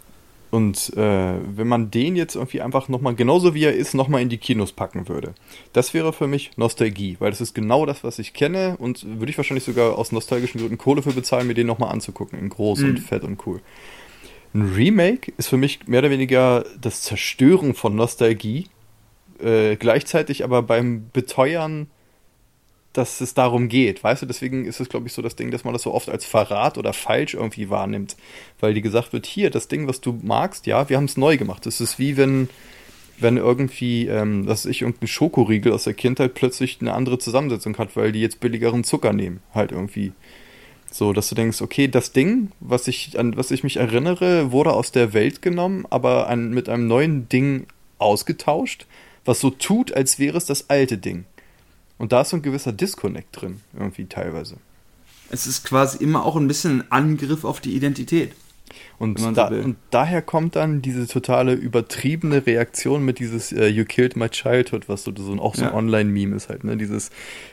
und äh, wenn man den jetzt irgendwie einfach nochmal, genauso wie er ist, nochmal in die Kinos packen würde, das wäre für mich Nostalgie, weil das ist genau das, was ich kenne und würde ich wahrscheinlich sogar aus nostalgischen Gründen Kohle für bezahlen, mir den nochmal anzugucken, in groß mhm. und fett und cool. Ein Remake ist für mich mehr oder weniger das Zerstören von Nostalgie, äh, gleichzeitig aber beim Beteuern dass es darum geht, weißt du, deswegen ist es, glaube ich, so das Ding, dass man das so oft als Verrat oder falsch irgendwie wahrnimmt, weil die gesagt wird, hier, das Ding, was du magst, ja, wir haben es neu gemacht. Es ist wie wenn, wenn irgendwie, ähm, dass ich irgendein Schokoriegel aus der Kindheit plötzlich eine andere Zusammensetzung hat, weil die jetzt billigeren Zucker nehmen, halt irgendwie. So, dass du denkst, okay, das Ding, was ich, an was ich mich erinnere, wurde aus der Welt genommen, aber an, mit einem neuen Ding ausgetauscht, was so tut, als wäre es das alte Ding. Und da ist so ein gewisser Disconnect drin, irgendwie teilweise. Es ist quasi immer auch ein bisschen ein Angriff auf die Identität. Und, da, so und daher kommt dann diese totale übertriebene Reaktion mit dieses uh, You Killed My Childhood, was so, so auch so ein ja. Online-Meme ist halt, ne? Dieses,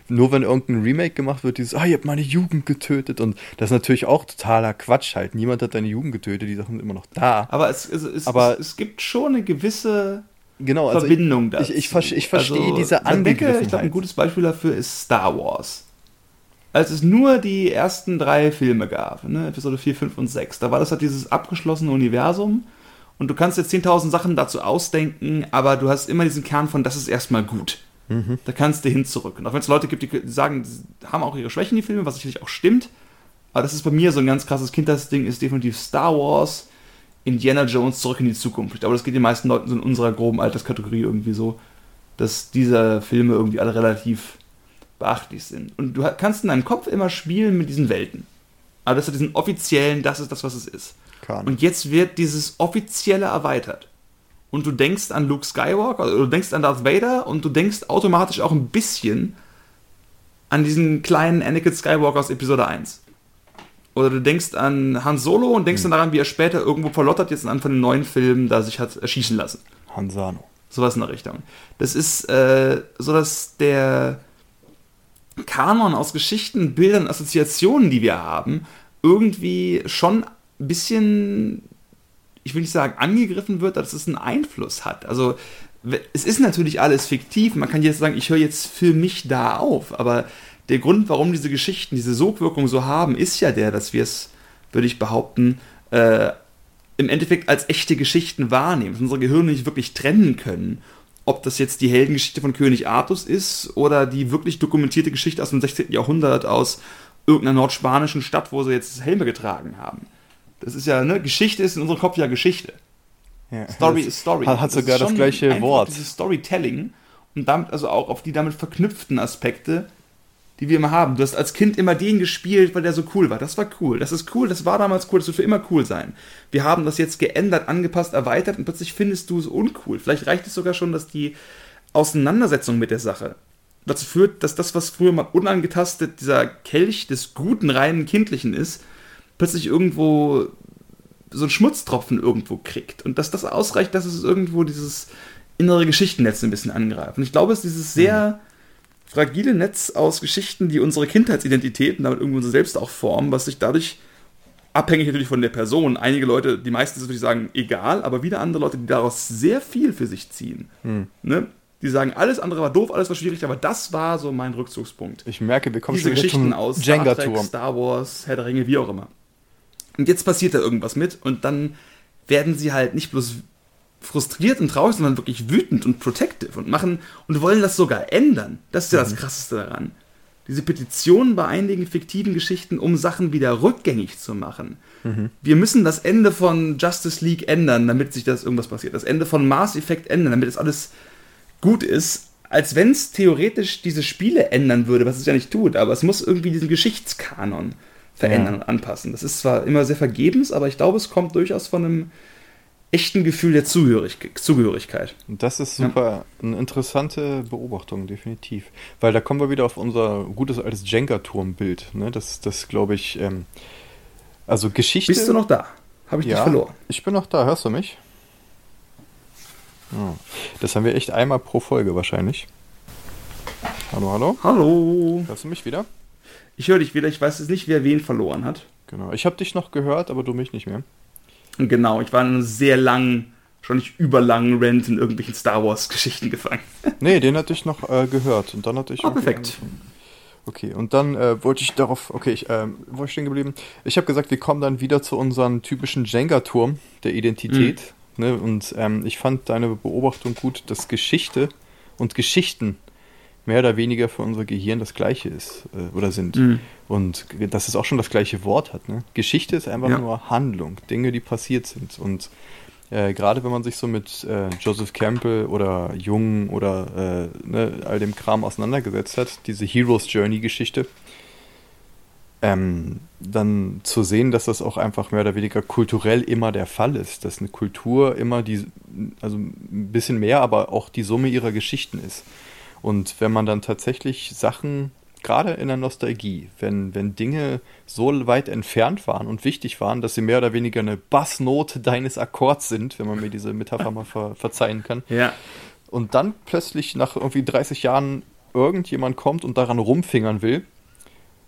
nur wenn irgendein Remake gemacht wird, dieses, ah, ihr habt meine Jugend getötet und das ist natürlich auch totaler Quatsch halt. Niemand hat deine Jugend getötet, die Sachen sind immer noch da. Aber es, es, es, Aber es, es gibt schon eine gewisse genau, also Verbindung ich, dazu. Ich, ich, ich verstehe also, diese Angegriffenheit. Ich glaube, ein gutes Beispiel dafür ist Star Wars. Als es nur die ersten drei Filme gab, ne, Episode 4, 5 und 6, da war das halt dieses abgeschlossene Universum und du kannst jetzt 10.000 Sachen dazu ausdenken, aber du hast immer diesen Kern von, das ist erstmal gut. Mhm. Da kannst du hin zurück. Und auch wenn es Leute gibt, die sagen, die haben auch ihre Schwächen, die Filme, was sicherlich auch stimmt, aber das ist bei mir so ein ganz krasses Kindheitsding, ist definitiv Star Wars Indiana Jones zurück in die Zukunft. Aber das geht den meisten Leuten so in unserer groben Alterskategorie irgendwie so, dass diese Filme irgendwie alle relativ beachtlich sind. Und du kannst in deinem Kopf immer spielen mit diesen Welten. Aber das hat diesen offiziellen, das ist das, was es ist. Kann. Und jetzt wird dieses offizielle erweitert. und du denkst an Luke Skywalker, oder du denkst an Darth Vader und du denkst automatisch auch ein bisschen an diesen kleinen Anakin Skywalker aus Episode 1. Oder du denkst an Han Solo und denkst mhm. dann daran, wie er später irgendwo verlottert jetzt in einem von den neuen Filmen da sich hat erschießen lassen. Han Sano. Sowas in der Richtung. Das ist äh, so, dass der Kanon aus Geschichten, Bildern, Assoziationen, die wir haben, irgendwie schon ein bisschen, ich will nicht sagen angegriffen wird, dass es einen Einfluss hat. Also es ist natürlich alles fiktiv. Man kann jetzt sagen, ich höre jetzt für mich da auf, aber der Grund, warum diese Geschichten diese Sogwirkung so haben, ist ja der, dass wir es, würde ich behaupten, äh, im Endeffekt als echte Geschichten wahrnehmen, dass unsere Gehirne nicht wirklich trennen können, ob das jetzt die Heldengeschichte von König Artus ist oder die wirklich dokumentierte Geschichte aus dem 16. Jahrhundert aus irgendeiner nordspanischen Stadt, wo sie jetzt Helme getragen haben. Das ist ja, ne, Geschichte ist in unserem Kopf ja Geschichte. Ja, Story ist Story. Hat, hat sogar das, das gleiche Wort. Dieses Storytelling und damit also auch auf die damit verknüpften Aspekte, die wir immer haben. Du hast als Kind immer den gespielt, weil der so cool war. Das war cool. Das ist cool. Das war damals cool. Das wird für immer cool sein. Wir haben das jetzt geändert, angepasst, erweitert und plötzlich findest du es uncool. Vielleicht reicht es sogar schon, dass die Auseinandersetzung mit der Sache dazu führt, dass das, was früher mal unangetastet dieser Kelch des guten, reinen Kindlichen ist, plötzlich irgendwo so einen Schmutztropfen irgendwo kriegt. Und dass das ausreicht, dass es irgendwo dieses innere Geschichtennetz ein bisschen angreift. Und ich glaube, es ist dieses sehr fragile Netz aus Geschichten, die unsere Kindheitsidentität und damit irgendwie unser Selbst auch formen, was sich dadurch abhängig natürlich von der Person. Einige Leute, die meisten natürlich sagen, egal, aber wieder andere Leute, die daraus sehr viel für sich ziehen. Hm. Ne? Die sagen, alles andere war doof, alles war schwierig, aber das war so mein Rückzugspunkt. Ich merke, wir kommen Diese Geschichten aus Star Trek, Star Wars, Herr der Ringe, wie auch immer. Und jetzt passiert da irgendwas mit und dann werden sie halt nicht bloß frustriert und traurig, sondern wirklich wütend und protective und machen und wollen das sogar ändern. Das ist ja mhm. das Krasseste daran. Diese Petitionen bei einigen fiktiven Geschichten, um Sachen wieder rückgängig zu machen. Mhm. Wir müssen das Ende von Justice League ändern, damit sich das irgendwas passiert. Das Ende von Mars Effect ändern, damit es alles gut ist. Als wenn es theoretisch diese Spiele ändern würde, was es ja nicht tut, aber es muss irgendwie diesen Geschichtskanon verändern ja. und anpassen. Das ist zwar immer sehr vergebens, aber ich glaube, es kommt durchaus von einem echten Gefühl der Zugehörig Zugehörigkeit. Das ist super ja. eine interessante Beobachtung, definitiv. Weil da kommen wir wieder auf unser gutes altes Jenga-Turm-Bild. Ne? Das, das glaube ich, ähm, also Geschichte. Bist du noch da? Habe ich ja, dich verloren? Ich bin noch da, hörst du mich? Oh. Das haben wir echt einmal pro Folge wahrscheinlich. Hallo, hallo? Hallo. Hörst du mich wieder? Ich höre dich wieder, ich weiß jetzt nicht, wer wen verloren hat. Genau, ich habe dich noch gehört, aber du mich nicht mehr. Genau, ich war in einem sehr langen, schon nicht überlangen Rant in irgendwelchen Star Wars-Geschichten gefangen. nee, den hatte ich noch äh, gehört und dann hatte ich. Ah, perfekt. Okay, und dann äh, wollte ich darauf, okay, ich, äh, wo ich stehen geblieben? Ich habe gesagt, wir kommen dann wieder zu unserem typischen Jenga-Turm der Identität. Mhm. Ne? Und ähm, ich fand deine Beobachtung gut, dass Geschichte und Geschichten mehr oder weniger für unser Gehirn das gleiche ist äh, oder sind. Mhm. Und dass es auch schon das gleiche Wort hat. Ne? Geschichte ist einfach ja. nur Handlung, Dinge, die passiert sind. Und äh, gerade wenn man sich so mit äh, Joseph Campbell oder Jung oder äh, ne, all dem Kram auseinandergesetzt hat, diese Heroes Journey Geschichte, ähm, dann zu sehen, dass das auch einfach mehr oder weniger kulturell immer der Fall ist, dass eine Kultur immer die, also ein bisschen mehr, aber auch die Summe ihrer Geschichten ist. Und wenn man dann tatsächlich Sachen, gerade in der Nostalgie, wenn, wenn Dinge so weit entfernt waren und wichtig waren, dass sie mehr oder weniger eine Bassnote deines Akkords sind, wenn man mir diese Metapher mal ver verzeihen kann. Ja. Und dann plötzlich nach irgendwie 30 Jahren irgendjemand kommt und daran rumfingern will,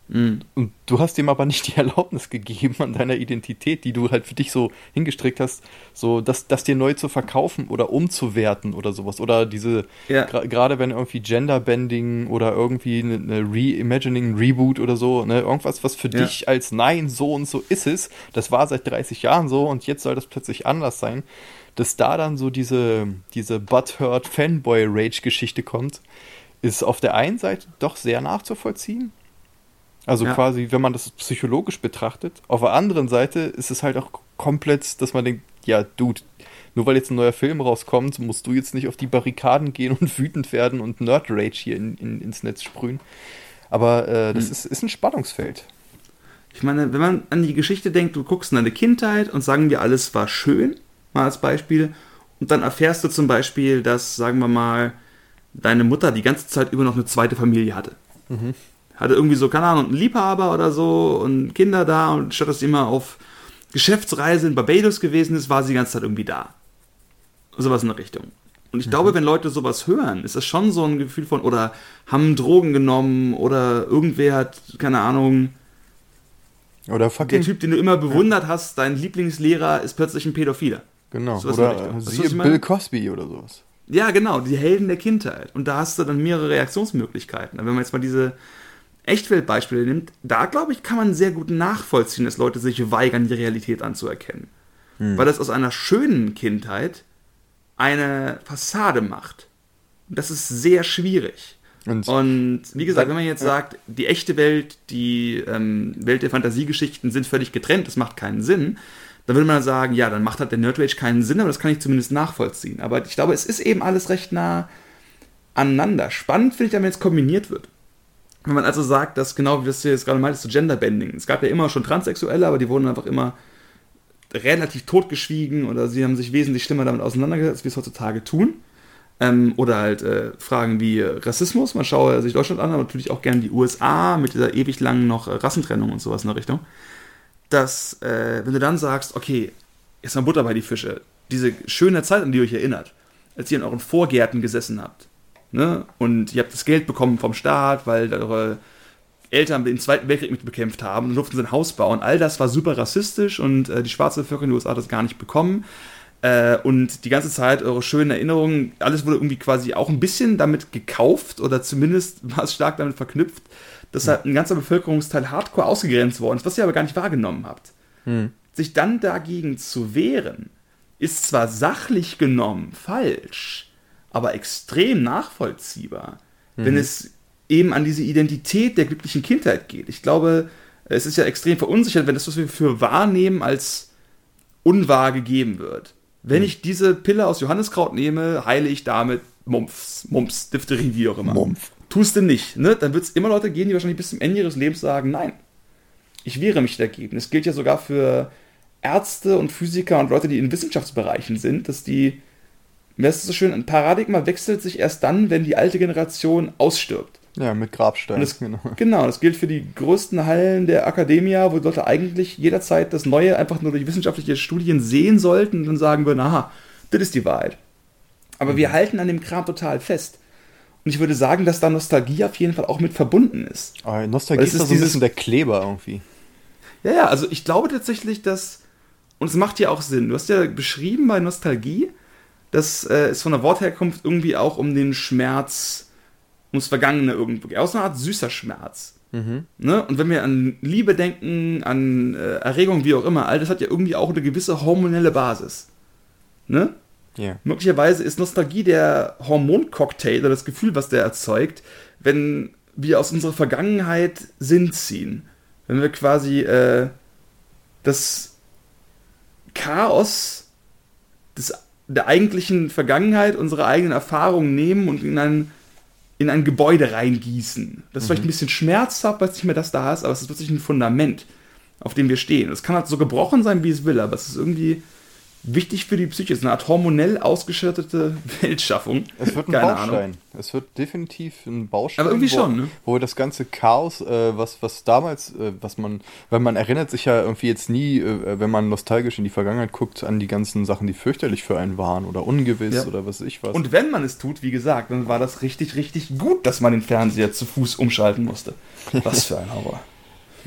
Mhm. Und du hast ihm aber nicht die Erlaubnis gegeben an deiner Identität, die du halt für dich so hingestrickt hast, so das, das dir neu zu verkaufen oder umzuwerten oder sowas. Oder diese, ja. gerade wenn irgendwie Genderbending oder irgendwie eine, eine Reimagining, Reboot oder so, ne, irgendwas, was für ja. dich als Nein, so und so ist es, das war seit 30 Jahren so und jetzt soll das plötzlich anders sein, dass da dann so diese, diese Butthurt Fanboy-Rage-Geschichte kommt, ist auf der einen Seite doch sehr nachzuvollziehen also ja. quasi, wenn man das psychologisch betrachtet. Auf der anderen Seite ist es halt auch komplett, dass man denkt, ja, Dude, nur weil jetzt ein neuer Film rauskommt, musst du jetzt nicht auf die Barrikaden gehen und wütend werden und Nerd Rage hier in, in, ins Netz sprühen. Aber äh, das hm. ist, ist ein Spannungsfeld. Ich meine, wenn man an die Geschichte denkt, du guckst in deine Kindheit und sagen wir, alles war schön, mal als Beispiel, und dann erfährst du zum Beispiel, dass, sagen wir mal, deine Mutter die ganze Zeit über noch eine zweite Familie hatte. Mhm. Hatte irgendwie so, keine Ahnung, einen Liebhaber oder so und Kinder da und statt dass sie immer auf Geschäftsreise in Barbados gewesen ist, war sie die ganze Zeit irgendwie da. Sowas in der Richtung. Und ich mhm. glaube, wenn Leute sowas hören, ist das schon so ein Gefühl von, oder haben Drogen genommen oder irgendwer hat, keine Ahnung, oder fucking. Der Typ, den du immer bewundert ja. hast, dein Lieblingslehrer, ist plötzlich ein Pädophiler. Genau. So oder siehe Bill Cosby oder sowas. Ja, genau, die Helden der Kindheit. Und da hast du dann mehrere Reaktionsmöglichkeiten. Wenn man jetzt mal diese Echtweltbeispiele nimmt, da glaube ich, kann man sehr gut nachvollziehen, dass Leute sich weigern, die Realität anzuerkennen. Hm. Weil das aus einer schönen Kindheit eine Fassade macht. Das ist sehr schwierig. Und, und, wie gesagt, wenn man jetzt sagt, die echte Welt, die ähm, Welt der Fantasiegeschichten sind völlig getrennt, das macht keinen Sinn, dann würde man sagen, ja, dann macht halt der Nerd Rage keinen Sinn, aber das kann ich zumindest nachvollziehen. Aber ich glaube, es ist eben alles recht nah aneinander. Spannend finde ich, wenn es kombiniert wird. Wenn man also sagt, dass genau wie das du jetzt gerade meintest, so Genderbending. Es gab ja immer schon Transsexuelle, aber die wurden einfach immer relativ totgeschwiegen oder sie haben sich wesentlich schlimmer damit auseinandergesetzt, wir es heutzutage tun. Ähm, oder halt äh, Fragen wie Rassismus. Man schaue sich Deutschland an, aber natürlich auch gerne die USA mit dieser ewig langen noch äh, Rassentrennung und sowas in der Richtung dass, äh, wenn du dann sagst, okay, jetzt mal Butter bei die Fische, diese schöne Zeit, an die ihr euch erinnert, als ihr in euren Vorgärten gesessen habt, ne, und ihr habt das Geld bekommen vom Staat, weil eure Eltern den Zweiten Weltkrieg mitbekämpft haben und durften sie ein Haus bauen. All das war super rassistisch und äh, die schwarze Bevölkerung in den USA hat das gar nicht bekommen. Äh, und die ganze Zeit eure schönen Erinnerungen, alles wurde irgendwie quasi auch ein bisschen damit gekauft oder zumindest war es stark damit verknüpft, dass halt ein ganzer Bevölkerungsteil hardcore ausgegrenzt worden ist, was ihr aber gar nicht wahrgenommen habt. Hm. Sich dann dagegen zu wehren, ist zwar sachlich genommen falsch, aber extrem nachvollziehbar, hm. wenn es eben an diese Identität der glücklichen Kindheit geht. Ich glaube, es ist ja extrem verunsichert, wenn das, was wir für wahrnehmen, als unwahr gegeben wird. Wenn hm. ich diese Pille aus Johanniskraut nehme, heile ich damit Mumps, Mumps, Diphtherie, wie auch immer. Mumpf tust du nicht, ne? dann wird es immer Leute geben, die wahrscheinlich bis zum Ende ihres Lebens sagen, nein, ich wehre mich dagegen. Das gilt ja sogar für Ärzte und Physiker und Leute, die in Wissenschaftsbereichen sind, dass die, das ist so schön, ein Paradigma wechselt sich erst dann, wenn die alte Generation ausstirbt. Ja, mit Grabstein. Das, genau. genau, das gilt für die größten Hallen der Akademie, wo Leute eigentlich jederzeit das Neue einfach nur durch wissenschaftliche Studien sehen sollten und dann sagen würden, aha, das ist die Wahrheit. Aber mhm. wir halten an dem Kram total fest. Und ich würde sagen, dass da Nostalgie auf jeden Fall auch mit verbunden ist. Aber Nostalgie ist, ist so ein bisschen der Kleber irgendwie. Ja, ja, also ich glaube tatsächlich, dass, und es macht ja auch Sinn, du hast ja beschrieben bei Nostalgie, dass äh, es von der Wortherkunft irgendwie auch um den Schmerz, ums Vergangene irgendwo geht. Auch so eine Art süßer Schmerz. Mhm. Ne? Und wenn wir an Liebe denken, an äh, Erregung, wie auch immer, all das hat ja irgendwie auch eine gewisse hormonelle Basis. Ne? Yeah. Möglicherweise ist Nostalgie der Hormoncocktail oder das Gefühl, was der erzeugt, wenn wir aus unserer Vergangenheit Sinn ziehen. Wenn wir quasi äh, das Chaos des, der eigentlichen Vergangenheit, unsere eigenen Erfahrungen nehmen und in ein, in ein Gebäude reingießen. Das ist mhm. vielleicht ein bisschen schmerzhaft, weil es nicht mehr das da ist, aber es ist wirklich ein Fundament, auf dem wir stehen. Es kann halt so gebrochen sein, wie es will, aber es ist irgendwie wichtig für die Psyche. Es ist eine Art hormonell ausgeschattete Weltschaffung. Es wird ein Keine Baustein. Ahnung. Es wird definitiv ein Baustein. Aber irgendwie wo, schon, ne? Wo das ganze Chaos, äh, was, was damals, äh, was man, weil man erinnert sich ja irgendwie jetzt nie, äh, wenn man nostalgisch in die Vergangenheit guckt, an die ganzen Sachen, die fürchterlich für einen waren oder ungewiss ja. oder was ich was. Und wenn man es tut, wie gesagt, dann war das richtig, richtig gut, dass man den Fernseher zu Fuß umschalten musste. Was für ein Horror.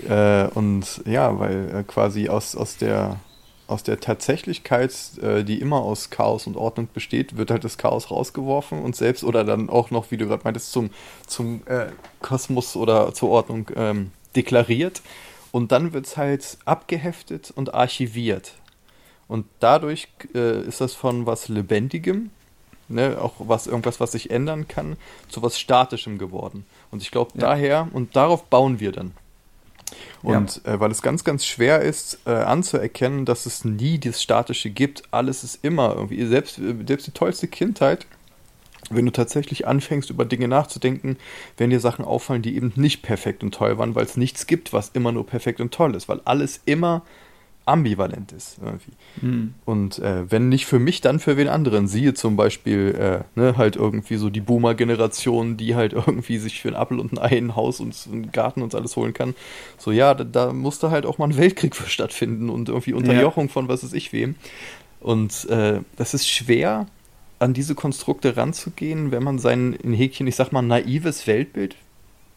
Äh, und ja, weil äh, quasi aus, aus der aus der Tatsächlichkeit, äh, die immer aus Chaos und Ordnung besteht, wird halt das Chaos rausgeworfen und selbst oder dann auch noch, wie du gerade meintest, zum, zum äh, Kosmos oder zur Ordnung ähm, deklariert. Und dann wird es halt abgeheftet und archiviert. Und dadurch äh, ist das von was Lebendigem, ne, auch was irgendwas, was sich ändern kann, zu was Statischem geworden. Und ich glaube, ja. daher und darauf bauen wir dann. Und ja. äh, weil es ganz, ganz schwer ist äh, anzuerkennen, dass es nie dieses Statische gibt. Alles ist immer irgendwie, selbst, selbst die tollste Kindheit, wenn du tatsächlich anfängst, über Dinge nachzudenken, werden dir Sachen auffallen, die eben nicht perfekt und toll waren, weil es nichts gibt, was immer nur perfekt und toll ist, weil alles immer ambivalent ist irgendwie. Mhm. Und äh, wenn nicht für mich, dann für wen anderen. Siehe zum Beispiel äh, ne, halt irgendwie so die Boomer-Generation, die halt irgendwie sich für ein Apfel und ein Ei ein Haus und einen Garten und alles holen kann. So ja, da, da musste halt auch mal ein Weltkrieg für stattfinden und irgendwie Unterjochung ja. von was ist ich wem. Und äh, das ist schwer, an diese Konstrukte ranzugehen, wenn man sein, in Häkchen, ich sag mal, naives Weltbild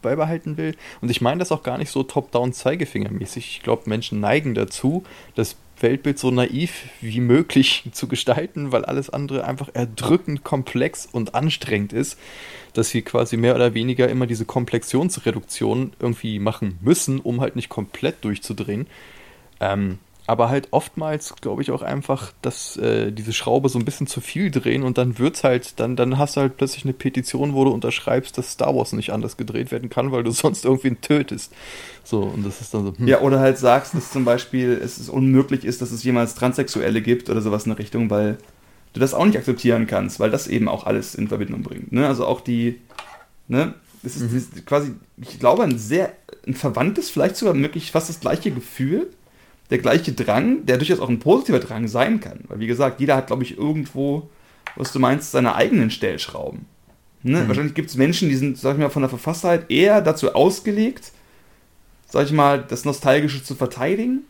beibehalten will. Und ich meine das auch gar nicht so top-down-Zeigefingermäßig. Ich glaube, Menschen neigen dazu, das Weltbild so naiv wie möglich zu gestalten, weil alles andere einfach erdrückend komplex und anstrengend ist, dass wir quasi mehr oder weniger immer diese Komplexionsreduktion irgendwie machen müssen, um halt nicht komplett durchzudrehen. Ähm, aber halt oftmals glaube ich auch einfach, dass äh, diese Schraube so ein bisschen zu viel drehen und dann wird's halt, dann, dann hast du halt plötzlich eine Petition, wo du unterschreibst, dass Star Wars nicht anders gedreht werden kann, weil du sonst irgendwen tötest. So, und das ist dann so. Hm. Ja, oder halt sagst, dass zum Beispiel es unmöglich ist, dass es jemals Transsexuelle gibt oder sowas in der Richtung, weil du das auch nicht akzeptieren kannst, weil das eben auch alles in Verbindung bringt. Ne? Also auch die, ne, es ist mhm. quasi, ich glaube, ein sehr, ein verwandtes, vielleicht sogar wirklich fast das gleiche Gefühl der gleiche Drang, der durchaus auch ein positiver Drang sein kann. Weil, wie gesagt, jeder hat, glaube ich, irgendwo, was du meinst, seine eigenen Stellschrauben. Ne? Mhm. Wahrscheinlich gibt es Menschen, die sind, sag ich mal, von der Verfasstheit eher dazu ausgelegt, sag ich mal, das Nostalgische zu verteidigen.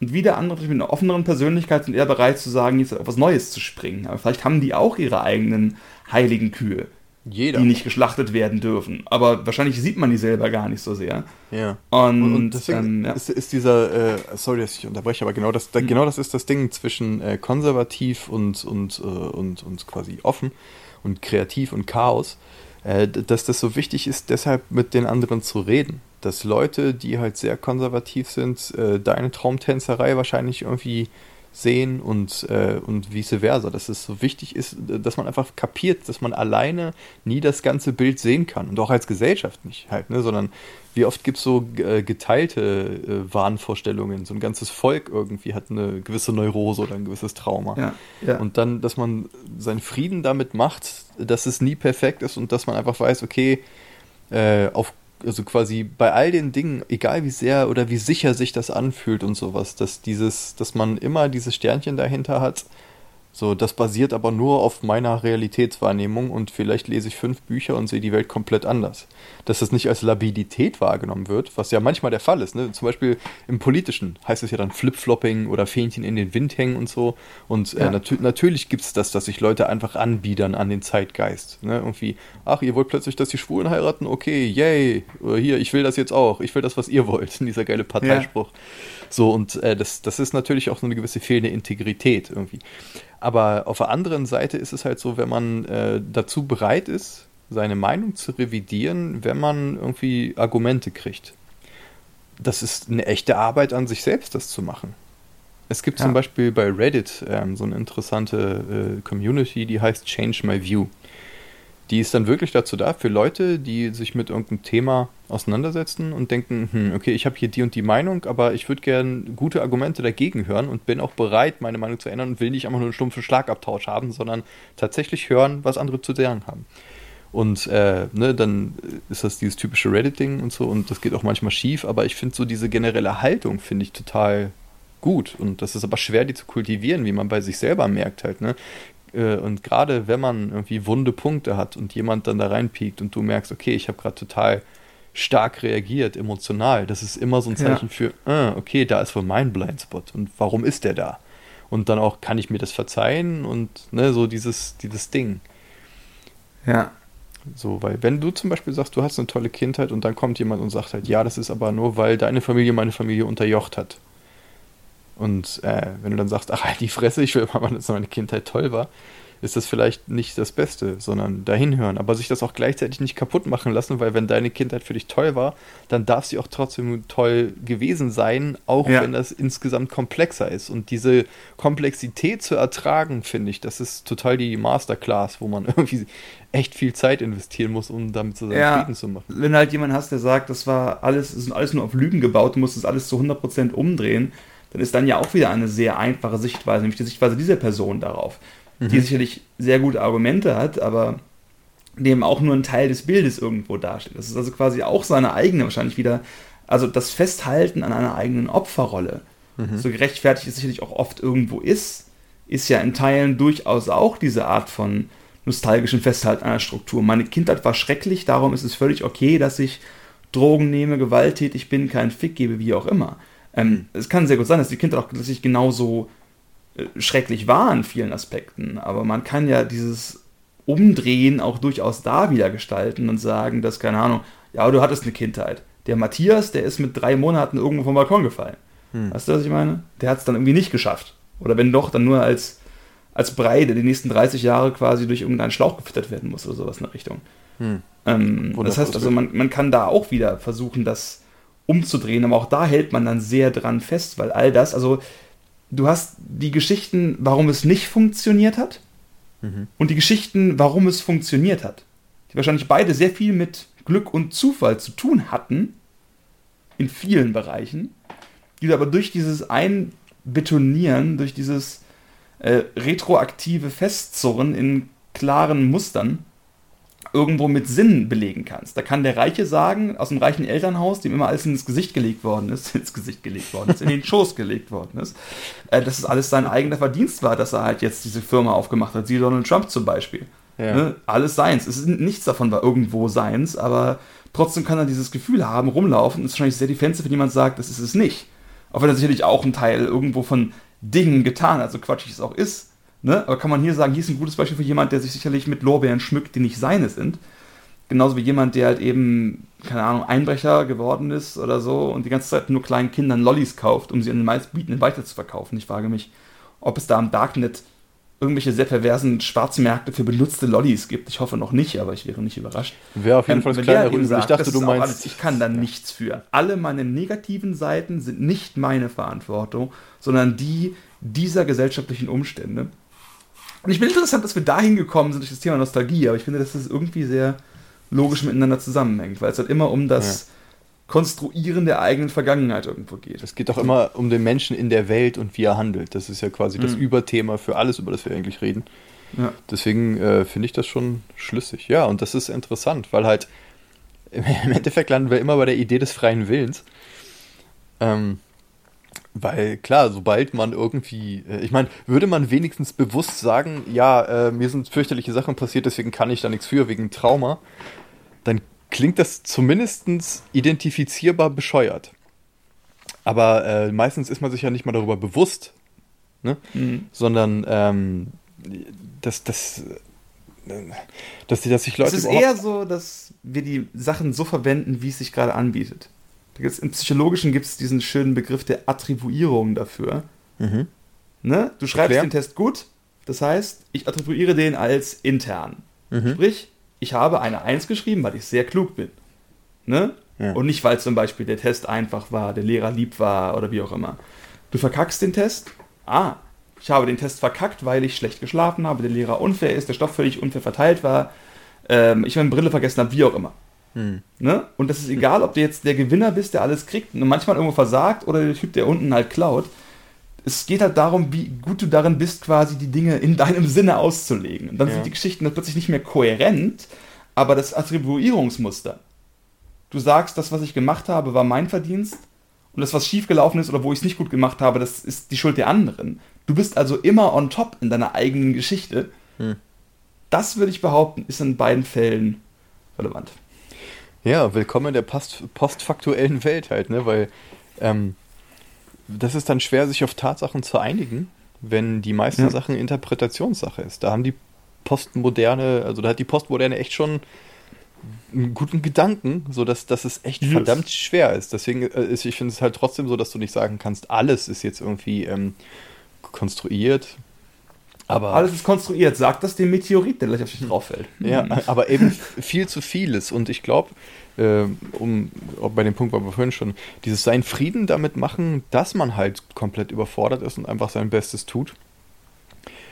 Und wieder andere mit einer offeneren Persönlichkeit sind eher bereit zu sagen, jetzt auf was Neues zu springen. Aber vielleicht haben die auch ihre eigenen heiligen Kühe. Jeder. die nicht geschlachtet werden dürfen. Aber wahrscheinlich sieht man die selber gar nicht so sehr. Ja. Und, und, und deswegen ähm, ja. ist, ist, dieser, äh, sorry, dass ich unterbreche, aber genau das, da, mhm. genau das ist das Ding zwischen äh, konservativ und, und, äh, und, und quasi offen und kreativ und Chaos, äh, dass das so wichtig ist, deshalb mit den anderen zu reden. Dass Leute, die halt sehr konservativ sind, äh, deine Traumtänzerei wahrscheinlich irgendwie sehen und, äh, und vice versa. Dass es so wichtig ist, dass man einfach kapiert, dass man alleine nie das ganze Bild sehen kann und auch als Gesellschaft nicht halt, ne? sondern wie oft gibt es so äh, geteilte äh, Wahnvorstellungen. So ein ganzes Volk irgendwie hat eine gewisse Neurose oder ein gewisses Trauma. Ja, ja. Und dann, dass man seinen Frieden damit macht, dass es nie perfekt ist und dass man einfach weiß, okay, äh, auf also quasi bei all den Dingen, egal wie sehr oder wie sicher sich das anfühlt und sowas, dass dieses, dass man immer dieses Sternchen dahinter hat, so, das basiert aber nur auf meiner Realitätswahrnehmung und vielleicht lese ich fünf Bücher und sehe die Welt komplett anders. Dass das nicht als Labilität wahrgenommen wird, was ja manchmal der Fall ist. Ne? Zum Beispiel im Politischen heißt es ja dann Flipflopping oder Fähnchen in den Wind hängen und so. Und äh, nat natürlich gibt es das, dass sich Leute einfach anbiedern an den Zeitgeist. Ne? Irgendwie, ach, ihr wollt plötzlich, dass die Schwulen heiraten? Okay, yay. Oder hier, ich will das jetzt auch. Ich will das, was ihr wollt. Dieser geile Parteispruch. Ja. So, und äh, das, das ist natürlich auch so eine gewisse fehlende Integrität irgendwie. Aber auf der anderen Seite ist es halt so, wenn man äh, dazu bereit ist, seine Meinung zu revidieren, wenn man irgendwie Argumente kriegt. Das ist eine echte Arbeit an sich selbst, das zu machen. Es gibt ja. zum Beispiel bei Reddit ähm, so eine interessante äh, Community, die heißt Change My View die ist dann wirklich dazu da, für Leute, die sich mit irgendeinem Thema auseinandersetzen und denken, hm, okay, ich habe hier die und die Meinung, aber ich würde gerne gute Argumente dagegen hören und bin auch bereit, meine Meinung zu ändern und will nicht einfach nur einen stumpfen Schlagabtausch haben, sondern tatsächlich hören, was andere zu sagen haben. Und äh, ne, dann ist das dieses typische Reddit-Ding und so und das geht auch manchmal schief, aber ich finde so diese generelle Haltung finde ich total gut und das ist aber schwer, die zu kultivieren, wie man bei sich selber merkt halt. Ne? Äh, und gerade wenn man irgendwie wunde Punkte hat und jemand dann da reinpiekt und du merkst, okay, ich habe gerade total stark reagiert, emotional, das ist immer so ein Zeichen ja. für, ah, okay, da ist wohl mein Blindspot und warum ist der da? Und dann auch, kann ich mir das verzeihen und ne, so dieses, dieses Ding. Ja. So, weil wenn du zum Beispiel sagst, du hast eine tolle Kindheit und dann kommt jemand und sagt halt, ja, das ist aber nur, weil deine Familie meine Familie unterjocht hat. Und äh, wenn du dann sagst, ach halt die Fresse, ich will mal, dass meine Kindheit toll war, ist das vielleicht nicht das Beste, sondern dahin hören. Aber sich das auch gleichzeitig nicht kaputt machen lassen, weil wenn deine Kindheit für dich toll war, dann darf sie auch trotzdem toll gewesen sein, auch ja. wenn das insgesamt komplexer ist. Und diese Komplexität zu ertragen, finde ich, das ist total die Masterclass, wo man irgendwie echt viel Zeit investieren muss, um damit zusammen ja, Frieden zu machen. Wenn halt jemand hast, der sagt, das war alles, das ist alles nur auf Lügen gebaut, du musst das alles zu 100% umdrehen, dann ist dann ja auch wieder eine sehr einfache Sichtweise, nämlich die Sichtweise dieser Person darauf, mhm. die sicherlich sehr gute Argumente hat, aber dem auch nur ein Teil des Bildes irgendwo dasteht. Das ist also quasi auch seine eigene, wahrscheinlich wieder, also das Festhalten an einer eigenen Opferrolle. mhm. so gerechtfertigt es sicherlich auch oft irgendwo ist, ist ja in Teilen durchaus auch diese Art von nostalgischen Festhalten einer Struktur. Meine Kindheit war schrecklich, darum ist es völlig okay, dass ich Drogen nehme, gewalttätig bin, keinen Fick gebe, wie auch immer. Ähm, es kann sehr gut sein, dass die Kindheit auch tatsächlich genauso äh, schrecklich war in vielen Aspekten, aber man kann ja dieses Umdrehen auch durchaus da wieder gestalten und sagen, dass, keine Ahnung, ja, du hattest eine Kindheit. Der Matthias, der ist mit drei Monaten irgendwo vom Balkon gefallen. Hm. Weißt du, was ich meine? Der hat es dann irgendwie nicht geschafft. Oder wenn doch, dann nur als, als Brei, der die nächsten 30 Jahre quasi durch irgendeinen Schlauch gefüttert werden muss oder sowas in der Richtung. Hm. Ähm, das heißt also, man, man kann da auch wieder versuchen, das umzudrehen, aber auch da hält man dann sehr dran fest, weil all das, also du hast die Geschichten, warum es nicht funktioniert hat mhm. und die Geschichten, warum es funktioniert hat, die wahrscheinlich beide sehr viel mit Glück und Zufall zu tun hatten, in vielen Bereichen, die du aber durch dieses Einbetonieren, durch dieses äh, retroaktive Festzurren in klaren Mustern irgendwo mit Sinn belegen kannst. Da kann der Reiche sagen, aus dem reichen Elternhaus, dem immer alles ins Gesicht gelegt worden ist, ins Gesicht gelegt worden ist, in den Schoß gelegt worden ist, äh, dass es alles sein eigener Verdienst war, dass er halt jetzt diese Firma aufgemacht hat, wie Donald Trump zum Beispiel. Ja. Ne? Alles seins. Es ist, nichts davon war irgendwo seins, aber trotzdem kann er dieses Gefühl haben, rumlaufen. Es ist wahrscheinlich sehr defensiv, wenn jemand sagt, das ist es nicht. Auch wenn er sicherlich auch einen Teil irgendwo von Dingen getan hat, so quatschig es auch ist. Ne? Aber kann man hier sagen, hier ist ein gutes Beispiel für jemand, der sich sicherlich mit Lorbeeren schmückt, die nicht seine sind. Genauso wie jemand, der halt eben, keine Ahnung, Einbrecher geworden ist oder so und die ganze Zeit nur kleinen Kindern Lollis kauft, um sie an den meistbietenden weiter zu verkaufen. Ich frage mich, ob es da am Darknet irgendwelche sehr perversen Schwarzmärkte für benutzte Lollis gibt. Ich hoffe noch nicht, aber ich wäre nicht überrascht. Wäre auf jeden ähm, Fall das kleine Rüssel. Ich dachte, du meinst. Alles, ich kann da ja. nichts für. Alle meine negativen Seiten sind nicht meine Verantwortung, sondern die dieser gesellschaftlichen Umstände. Und ich bin interessant, dass wir dahin gekommen sind durch das Thema Nostalgie, aber ich finde, dass das irgendwie sehr logisch miteinander zusammenhängt, weil es halt immer um das ja. Konstruieren der eigenen Vergangenheit irgendwo geht. Es geht doch immer um den Menschen in der Welt und wie er handelt. Das ist ja quasi mhm. das Überthema für alles, über das wir eigentlich reden. Ja. Deswegen äh, finde ich das schon schlüssig. Ja, und das ist interessant, weil halt im Endeffekt landen wir immer bei der Idee des freien Willens. Ähm, weil klar, sobald man irgendwie, äh, ich meine, würde man wenigstens bewusst sagen, ja, äh, mir sind fürchterliche Sachen passiert, deswegen kann ich da nichts für, wegen Trauma, dann klingt das zumindest identifizierbar bescheuert. Aber äh, meistens ist man sich ja nicht mal darüber bewusst, ne? Mhm. sondern ähm, dass, dass, dass, dass sich Leute. Es ist eher so, dass wir die Sachen so verwenden, wie es sich gerade anbietet. Im Psychologischen gibt es diesen schönen Begriff der Attribuierung dafür. Mhm. Ne? Du schreibst Erklär. den Test gut, das heißt, ich attribuiere den als intern. Mhm. Sprich, ich habe eine 1 geschrieben, weil ich sehr klug bin. Ne? Ja. Und nicht, weil zum Beispiel der Test einfach war, der Lehrer lieb war oder wie auch immer. Du verkackst den Test. Ah, ich habe den Test verkackt, weil ich schlecht geschlafen habe, der Lehrer unfair ist, der Stoff völlig unfair verteilt war, ähm, ich meine Brille vergessen habe, wie auch immer. Hm. Ne? Und das ist egal, ob du jetzt der Gewinner bist, der alles kriegt und manchmal irgendwo versagt oder der Typ, der unten halt klaut. Es geht halt darum, wie gut du darin bist, quasi die Dinge in deinem Sinne auszulegen. Und dann ja. sind die Geschichten dann plötzlich nicht mehr kohärent, aber das Attribuierungsmuster. Du sagst, das, was ich gemacht habe, war mein Verdienst und das, was schiefgelaufen ist oder wo ich es nicht gut gemacht habe, das ist die Schuld der anderen. Du bist also immer on top in deiner eigenen Geschichte. Hm. Das würde ich behaupten, ist in beiden Fällen relevant. Ja, willkommen in der post postfaktuellen Welt halt, ne? Weil ähm, das ist dann schwer, sich auf Tatsachen zu einigen, wenn die meisten ja. Sachen Interpretationssache ist. Da haben die Postmoderne, also da hat die Postmoderne echt schon einen guten Gedanken, so dass, dass es echt yes. verdammt schwer ist. Deswegen äh, ist, ich finde es halt trotzdem so, dass du nicht sagen kannst, alles ist jetzt irgendwie ähm, konstruiert, aber Alles ist konstruiert, sagt das dem Meteorit, der gleich auf dich drauf fällt. Ja, aber eben viel zu vieles. Und ich glaube, äh, um bei dem Punkt waren wir vorhin schon, dieses sein Frieden damit machen, dass man halt komplett überfordert ist und einfach sein Bestes tut.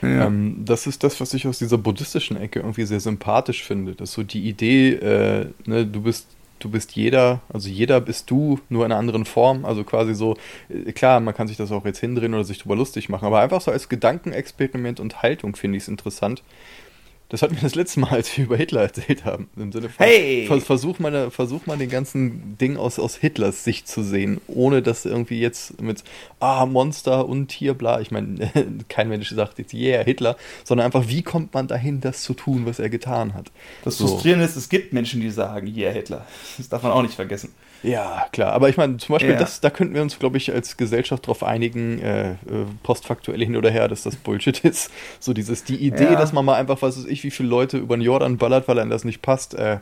Ja. Ähm, das ist das, was ich aus dieser buddhistischen Ecke irgendwie sehr sympathisch finde. Das ist so die Idee, äh, ne, du bist du bist jeder, also jeder bist du, nur in einer anderen Form. Also quasi so, äh, klar, man kann sich das auch jetzt hindrehen oder sich drüber lustig machen, aber einfach so als Gedankenexperiment und Haltung finde ich es interessant, Das hatten wir das letzte Mal, als wir über Hitler erzählt haben. Im Sinne von, Hey! vers versuch, mal, versuch mal den ganzen Ding aus, aus Hitlers Sicht zu sehen, ohne dass irgendwie jetzt mit, ah, Monster und Tier, bla. Ich meine, kein Mensch sagt jetzt, yeah, Hitler, sondern einfach, wie kommt man dahin, das zu tun, was er getan hat. Das So. Frustrierende ist, es gibt Menschen, die sagen, yeah, Hitler. Das darf man auch nicht vergessen. Ja, klar. Aber ich meine, zum Beispiel, Ja. das, da könnten wir uns, glaube ich, als Gesellschaft darauf einigen, äh, äh, postfaktuell hin oder her, dass das Bullshit ist. So dieses, die Idee, Ja. dass man mal einfach, was weiß ich, wie viele Leute über den Jordan ballert, weil einem das nicht passt, äh,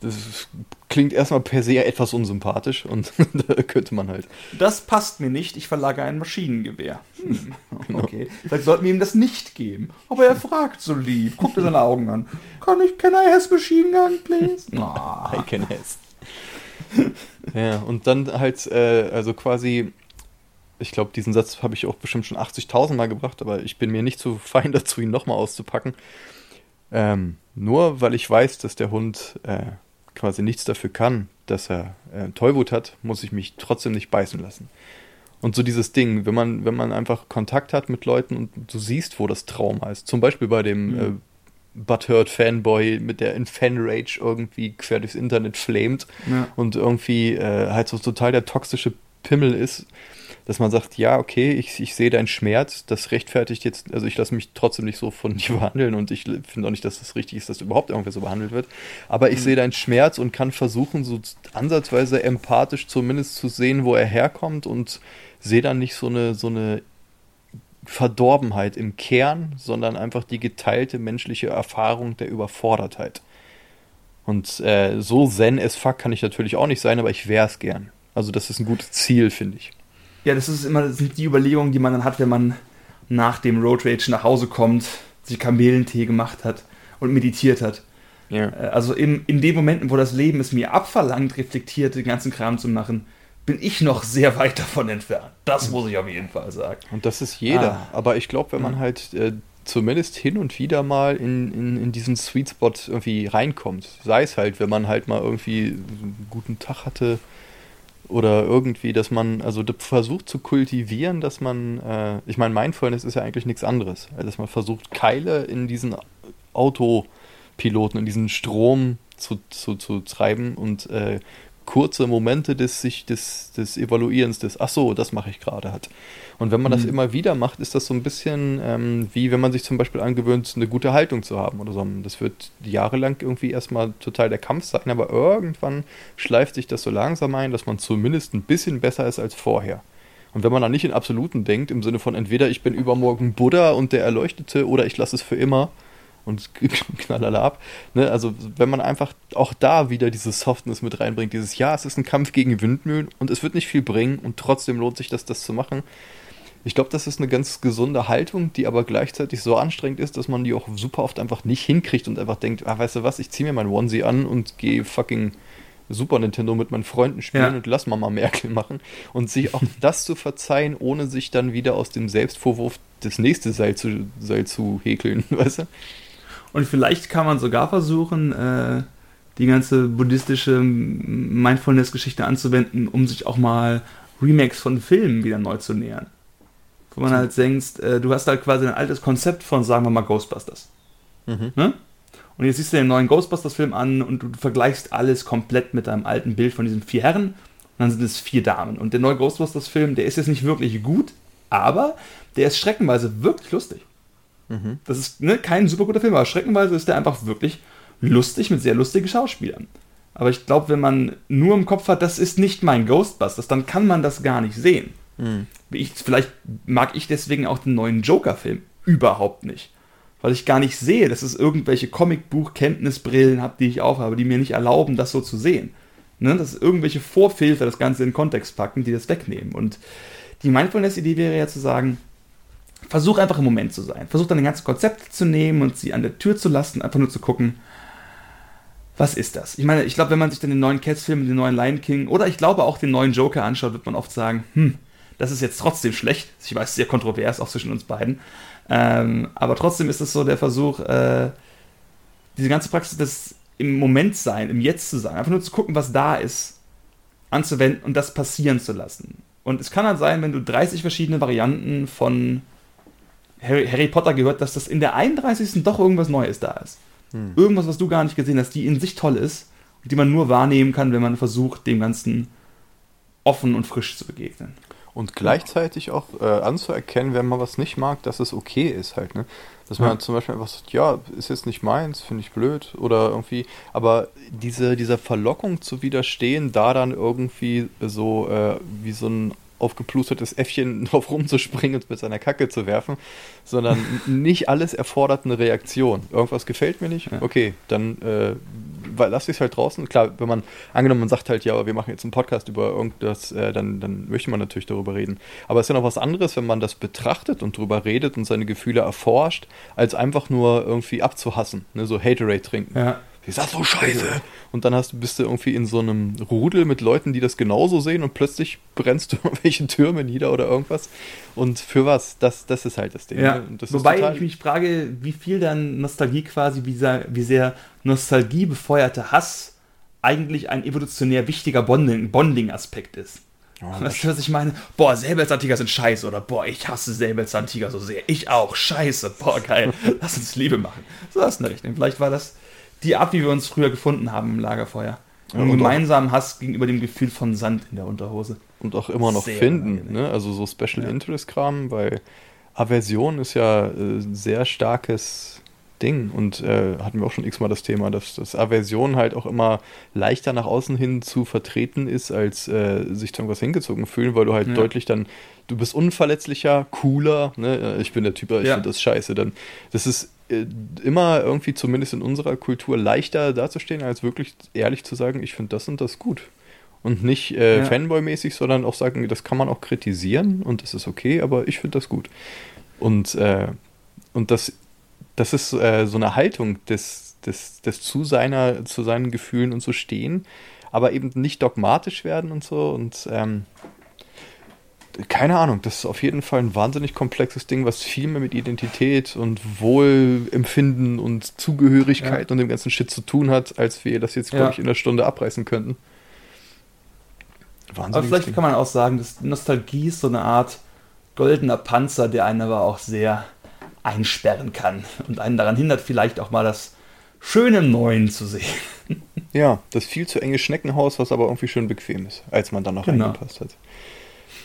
das klingt erstmal per se etwas unsympathisch und da könnte man halt. Das passt mir nicht, ich verlage ein Maschinengewehr. Hm, okay. Vielleicht sollten wir ihm das nicht geben. Aber er fragt so lieb, guckt er seine Augen an. Kann ich, can I has machine gun, please? Ah. I can has. ja, und dann halt, äh, also quasi, ich glaube, diesen Satz habe ich auch bestimmt schon 80.000 Mal gebracht, aber ich bin mir nicht so fein dazu, ihn nochmal auszupacken. Ähm, nur weil ich weiß, dass der Hund äh, quasi nichts dafür kann, dass er äh, Tollwut hat, muss ich mich trotzdem nicht beißen lassen. Und so dieses Ding, wenn man, wenn man einfach Kontakt hat mit Leuten und du siehst, wo das Trauma ist, zum Beispiel bei dem Mhm. Butthurt Fanboy mit der in Fanrage irgendwie quer durchs Internet flamet Ja. und irgendwie äh, halt so total der toxische Pimmel ist, dass man sagt, ja, okay, ich, ich sehe deinen Schmerz, das rechtfertigt jetzt, also ich lasse mich trotzdem nicht so von dir behandeln und ich finde auch nicht, dass das richtig ist, dass überhaupt irgendwer so behandelt wird, aber ich Mhm. sehe deinen Schmerz und kann versuchen, so ansatzweise empathisch zumindest zu sehen, wo er herkommt und sehe dann nicht so eine, so eine Verdorbenheit im Kern, sondern einfach die geteilte menschliche Erfahrung der Überfordertheit. Und äh, so zen as fuck kann ich natürlich auch nicht sein, aber ich wäre es gern. Also das ist ein gutes Ziel, finde ich. Ja, das ist immer das sind die Überlegungen, die man dann hat, wenn man nach dem Road Rage nach Hause kommt, sich Kamillentee gemacht hat und meditiert hat. Ja. Äh, Also in, in den Momenten, wo das Leben es mir abverlangt, reflektiert den ganzen Kram zu machen, bin ich noch sehr weit davon entfernt. Das muss ich auf jeden Fall sagen. Und das ist jeder. Ah. Aber ich glaube, wenn man Mhm. halt äh, zumindest hin und wieder mal in, in, in diesen Sweet Spot irgendwie reinkommt, sei es halt, wenn man halt mal irgendwie einen guten Tag hatte oder irgendwie, dass man, also versucht zu kultivieren, dass man, äh, ich meine, Mindfulness ist ja eigentlich nichts anderes, also dass man versucht, Keile in diesen Autopiloten, in diesen Strom zu, zu, zu treiben und äh, kurze Momente des sich des, des Evaluierens, des Ach so, das mache ich gerade hat. Und wenn man das Mhm. immer wieder macht, ist das so ein bisschen ähm, wie wenn man sich zum Beispiel angewöhnt, eine gute Haltung zu haben oder so. Das wird jahrelang irgendwie erstmal total der Kampf sein, aber irgendwann schleift sich das so langsam ein, dass man zumindest ein bisschen besser ist als vorher. Und wenn man dann nicht in Absoluten denkt, im Sinne von entweder ich bin übermorgen Buddha und der Erleuchtete oder ich lasse es für immer und knallala ab. Ne? Also wenn man einfach auch da wieder diese Softness mit reinbringt, dieses Ja, es ist ein Kampf gegen Windmühlen und es wird nicht viel bringen und trotzdem lohnt sich das, das zu machen. Ich glaube, das ist eine ganz gesunde Haltung, die aber gleichzeitig so anstrengend ist, dass man die auch super oft einfach nicht hinkriegt und einfach denkt, ah, weißt du was, ich ziehe mir mein Onesie an und gehe fucking Super Nintendo mit meinen Freunden spielen Ja. und lass Mama Merkel machen und sich auch das zu verzeihen, ohne sich dann wieder aus dem Selbstvorwurf das nächste Seil zu, Seil zu häkeln, weißt du? Und vielleicht kann man sogar versuchen, äh, die ganze buddhistische Mindfulness-Geschichte anzuwenden, um sich auch mal Remakes von Filmen wieder neu zu nähern. Wo man halt denkst, äh, du hast halt quasi ein altes Konzept von, sagen wir mal, Ghostbusters. Mhm. Ne? Und jetzt siehst du den neuen Ghostbusters-Film an und du vergleichst alles komplett mit deinem alten Bild von diesen vier Herren. Und dann sind es vier Damen. Und der neue Ghostbusters-Film, der ist jetzt nicht wirklich gut, aber der ist streckenweise wirklich lustig. Mhm. Das ist ne, kein super guter Film, aber streckenweise ist der einfach wirklich lustig mit sehr lustigen Schauspielern. Aber ich glaube, wenn man nur im Kopf hat, das ist nicht mein Ghostbusters, dann kann man das gar nicht sehen. Mhm. Ich, vielleicht mag ich deswegen auch den neuen Joker-Film überhaupt nicht. Weil ich gar nicht sehe, dass es irgendwelche Comicbuch-Kenntnisbrillen habe, die ich aufhabe, die mir nicht erlauben, das so zu sehen. Ne? Dass irgendwelche Vorfilter das Ganze in den Kontext packen, die das wegnehmen. Und die Mindfulness-Idee wäre ja zu sagen, versuch einfach im Moment zu sein. Versuch dann ein ganzes Konzept zu nehmen und sie an der Tür zu lassen, einfach nur zu gucken, was ist das? Ich meine, ich glaube, wenn man sich dann den neuen Cats-Film, den neuen Lion King oder ich glaube auch den neuen Joker anschaut, wird man oft sagen, hm, das ist jetzt trotzdem schlecht. Ich weiß, sehr kontrovers, auch zwischen uns beiden. Ähm, aber trotzdem ist es so der Versuch, äh, diese ganze Praxis des im Moment sein, im Jetzt zu sein, einfach nur zu gucken, was da ist, anzuwenden und das passieren zu lassen. Und es kann halt sein, wenn du 30 verschiedene Varianten von Harry, Harry, Potter gehört, dass das in der 31. doch irgendwas Neues da ist. Hm. Irgendwas, was du gar nicht gesehen hast, die in sich toll ist und die man nur wahrnehmen kann, wenn man versucht, dem Ganzen offen und frisch zu begegnen. Und gleichzeitig auch äh, anzuerkennen, wenn man was nicht mag, dass es okay ist halt, ne? Dass man ja. zum Beispiel einfach sagt, ja, ist jetzt nicht meins, finde ich blöd oder irgendwie, aber diese, dieser Verlockung zu widerstehen, da dann irgendwie so äh, wie so ein aufgeplustertes Äffchen drauf rumzuspringen und mit seiner Kacke zu werfen, sondern nicht alles erfordert eine Reaktion. Irgendwas gefällt mir nicht, okay, dann äh, lass ich es halt draußen. Klar, wenn man, angenommen, man sagt halt, ja, wir machen jetzt einen Podcast über irgendwas, äh, dann, dann möchte man natürlich darüber reden. Aber es ist ja noch was anderes, wenn man das betrachtet und drüber redet und seine Gefühle erforscht, als einfach nur irgendwie abzuhassen, ne? so Haterade trinken. Ja ist das so scheiße? Und dann hast, bist du irgendwie in so einem Rudel mit Leuten, die das genauso sehen und plötzlich brennst du irgendwelche Türme nieder oder irgendwas. Und für was? Das, das ist halt das Ding. Ja. Ne? Das Wobei ich mich frage, wie viel dann Nostalgie quasi, wie sehr, wie sehr Nostalgie befeuerte Hass eigentlich ein evolutionär wichtiger Bonding-Aspekt ist. Oh, weißt du, was ich meine? Boah, Säbelzahntiger sind scheiße oder boah, ich hasse Säbelzahntiger so sehr. Ich auch, scheiße, boah, geil. Lass uns Liebe machen. So hast du eine Richtung. Vielleicht war das die Art, wie wir uns früher gefunden haben im Lagerfeuer. Und, und gemeinsamen Hass gegenüber dem Gefühl von Sand in der Unterhose. Und auch immer noch sehr finden, ne? Also so Special ja. Interest Kram, weil Aversion ist ja äh, sehr starkes Ding und äh, hatten wir auch schon x-mal das Thema, dass, dass Aversion halt auch immer leichter nach außen hin zu vertreten ist, als äh, sich zu irgendwas hingezogen fühlen, weil du halt ja. deutlich dann, du bist unverletzlicher, cooler, ne? ich bin der Typ, ich ja. finde das scheiße, dann, das ist äh, immer irgendwie, zumindest in unserer Kultur, leichter dazustehen, als wirklich ehrlich zu sagen, ich finde das und das gut. Und nicht äh, ja. Fanboy-mäßig, sondern auch sagen, das kann man auch kritisieren und das ist okay, aber ich finde das gut. Und, äh, und das, das ist äh, so eine Haltung des, des, des zu, seiner, zu seinen Gefühlen und so stehen, aber eben nicht dogmatisch werden und so. Und ähm, keine Ahnung, das ist auf jeden Fall ein wahnsinnig komplexes Ding, was viel mehr mit Identität und Wohlempfinden und Zugehörigkeit ja. und dem ganzen Shit zu tun hat, als wir das jetzt, glaube ich, in einer Stunde abreißen könnten. Wahnsinnig aber vielleicht Ding. kann man auch sagen, dass Nostalgie ist so eine Art goldener Panzer, der einen aber auch sehr einsperren kann und einen daran hindert, vielleicht auch mal das Schöne im Neuen zu sehen. Ja, das viel zu enge Schneckenhaus, was aber irgendwie schön bequem ist, als man dann noch genau. reingepasst hat.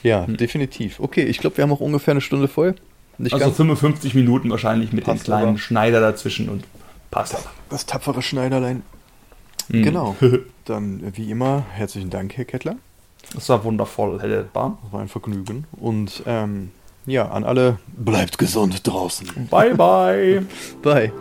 Ja, hm. definitiv. Okay, ich glaube, wir haben auch ungefähr eine Stunde voll. Nicht also 55 Minuten wahrscheinlich mit dem kleinen aber. Schneider dazwischen und passt. Das, das tapfere Schneiderlein. Hm. Genau. Dann, wie immer, herzlichen Dank, Herr Kettler. Das war wundervoll, Herr Bahn. Das war ein Vergnügen. Und ähm, ja, an alle, bleibt gesund draußen. Bye, bye. bye.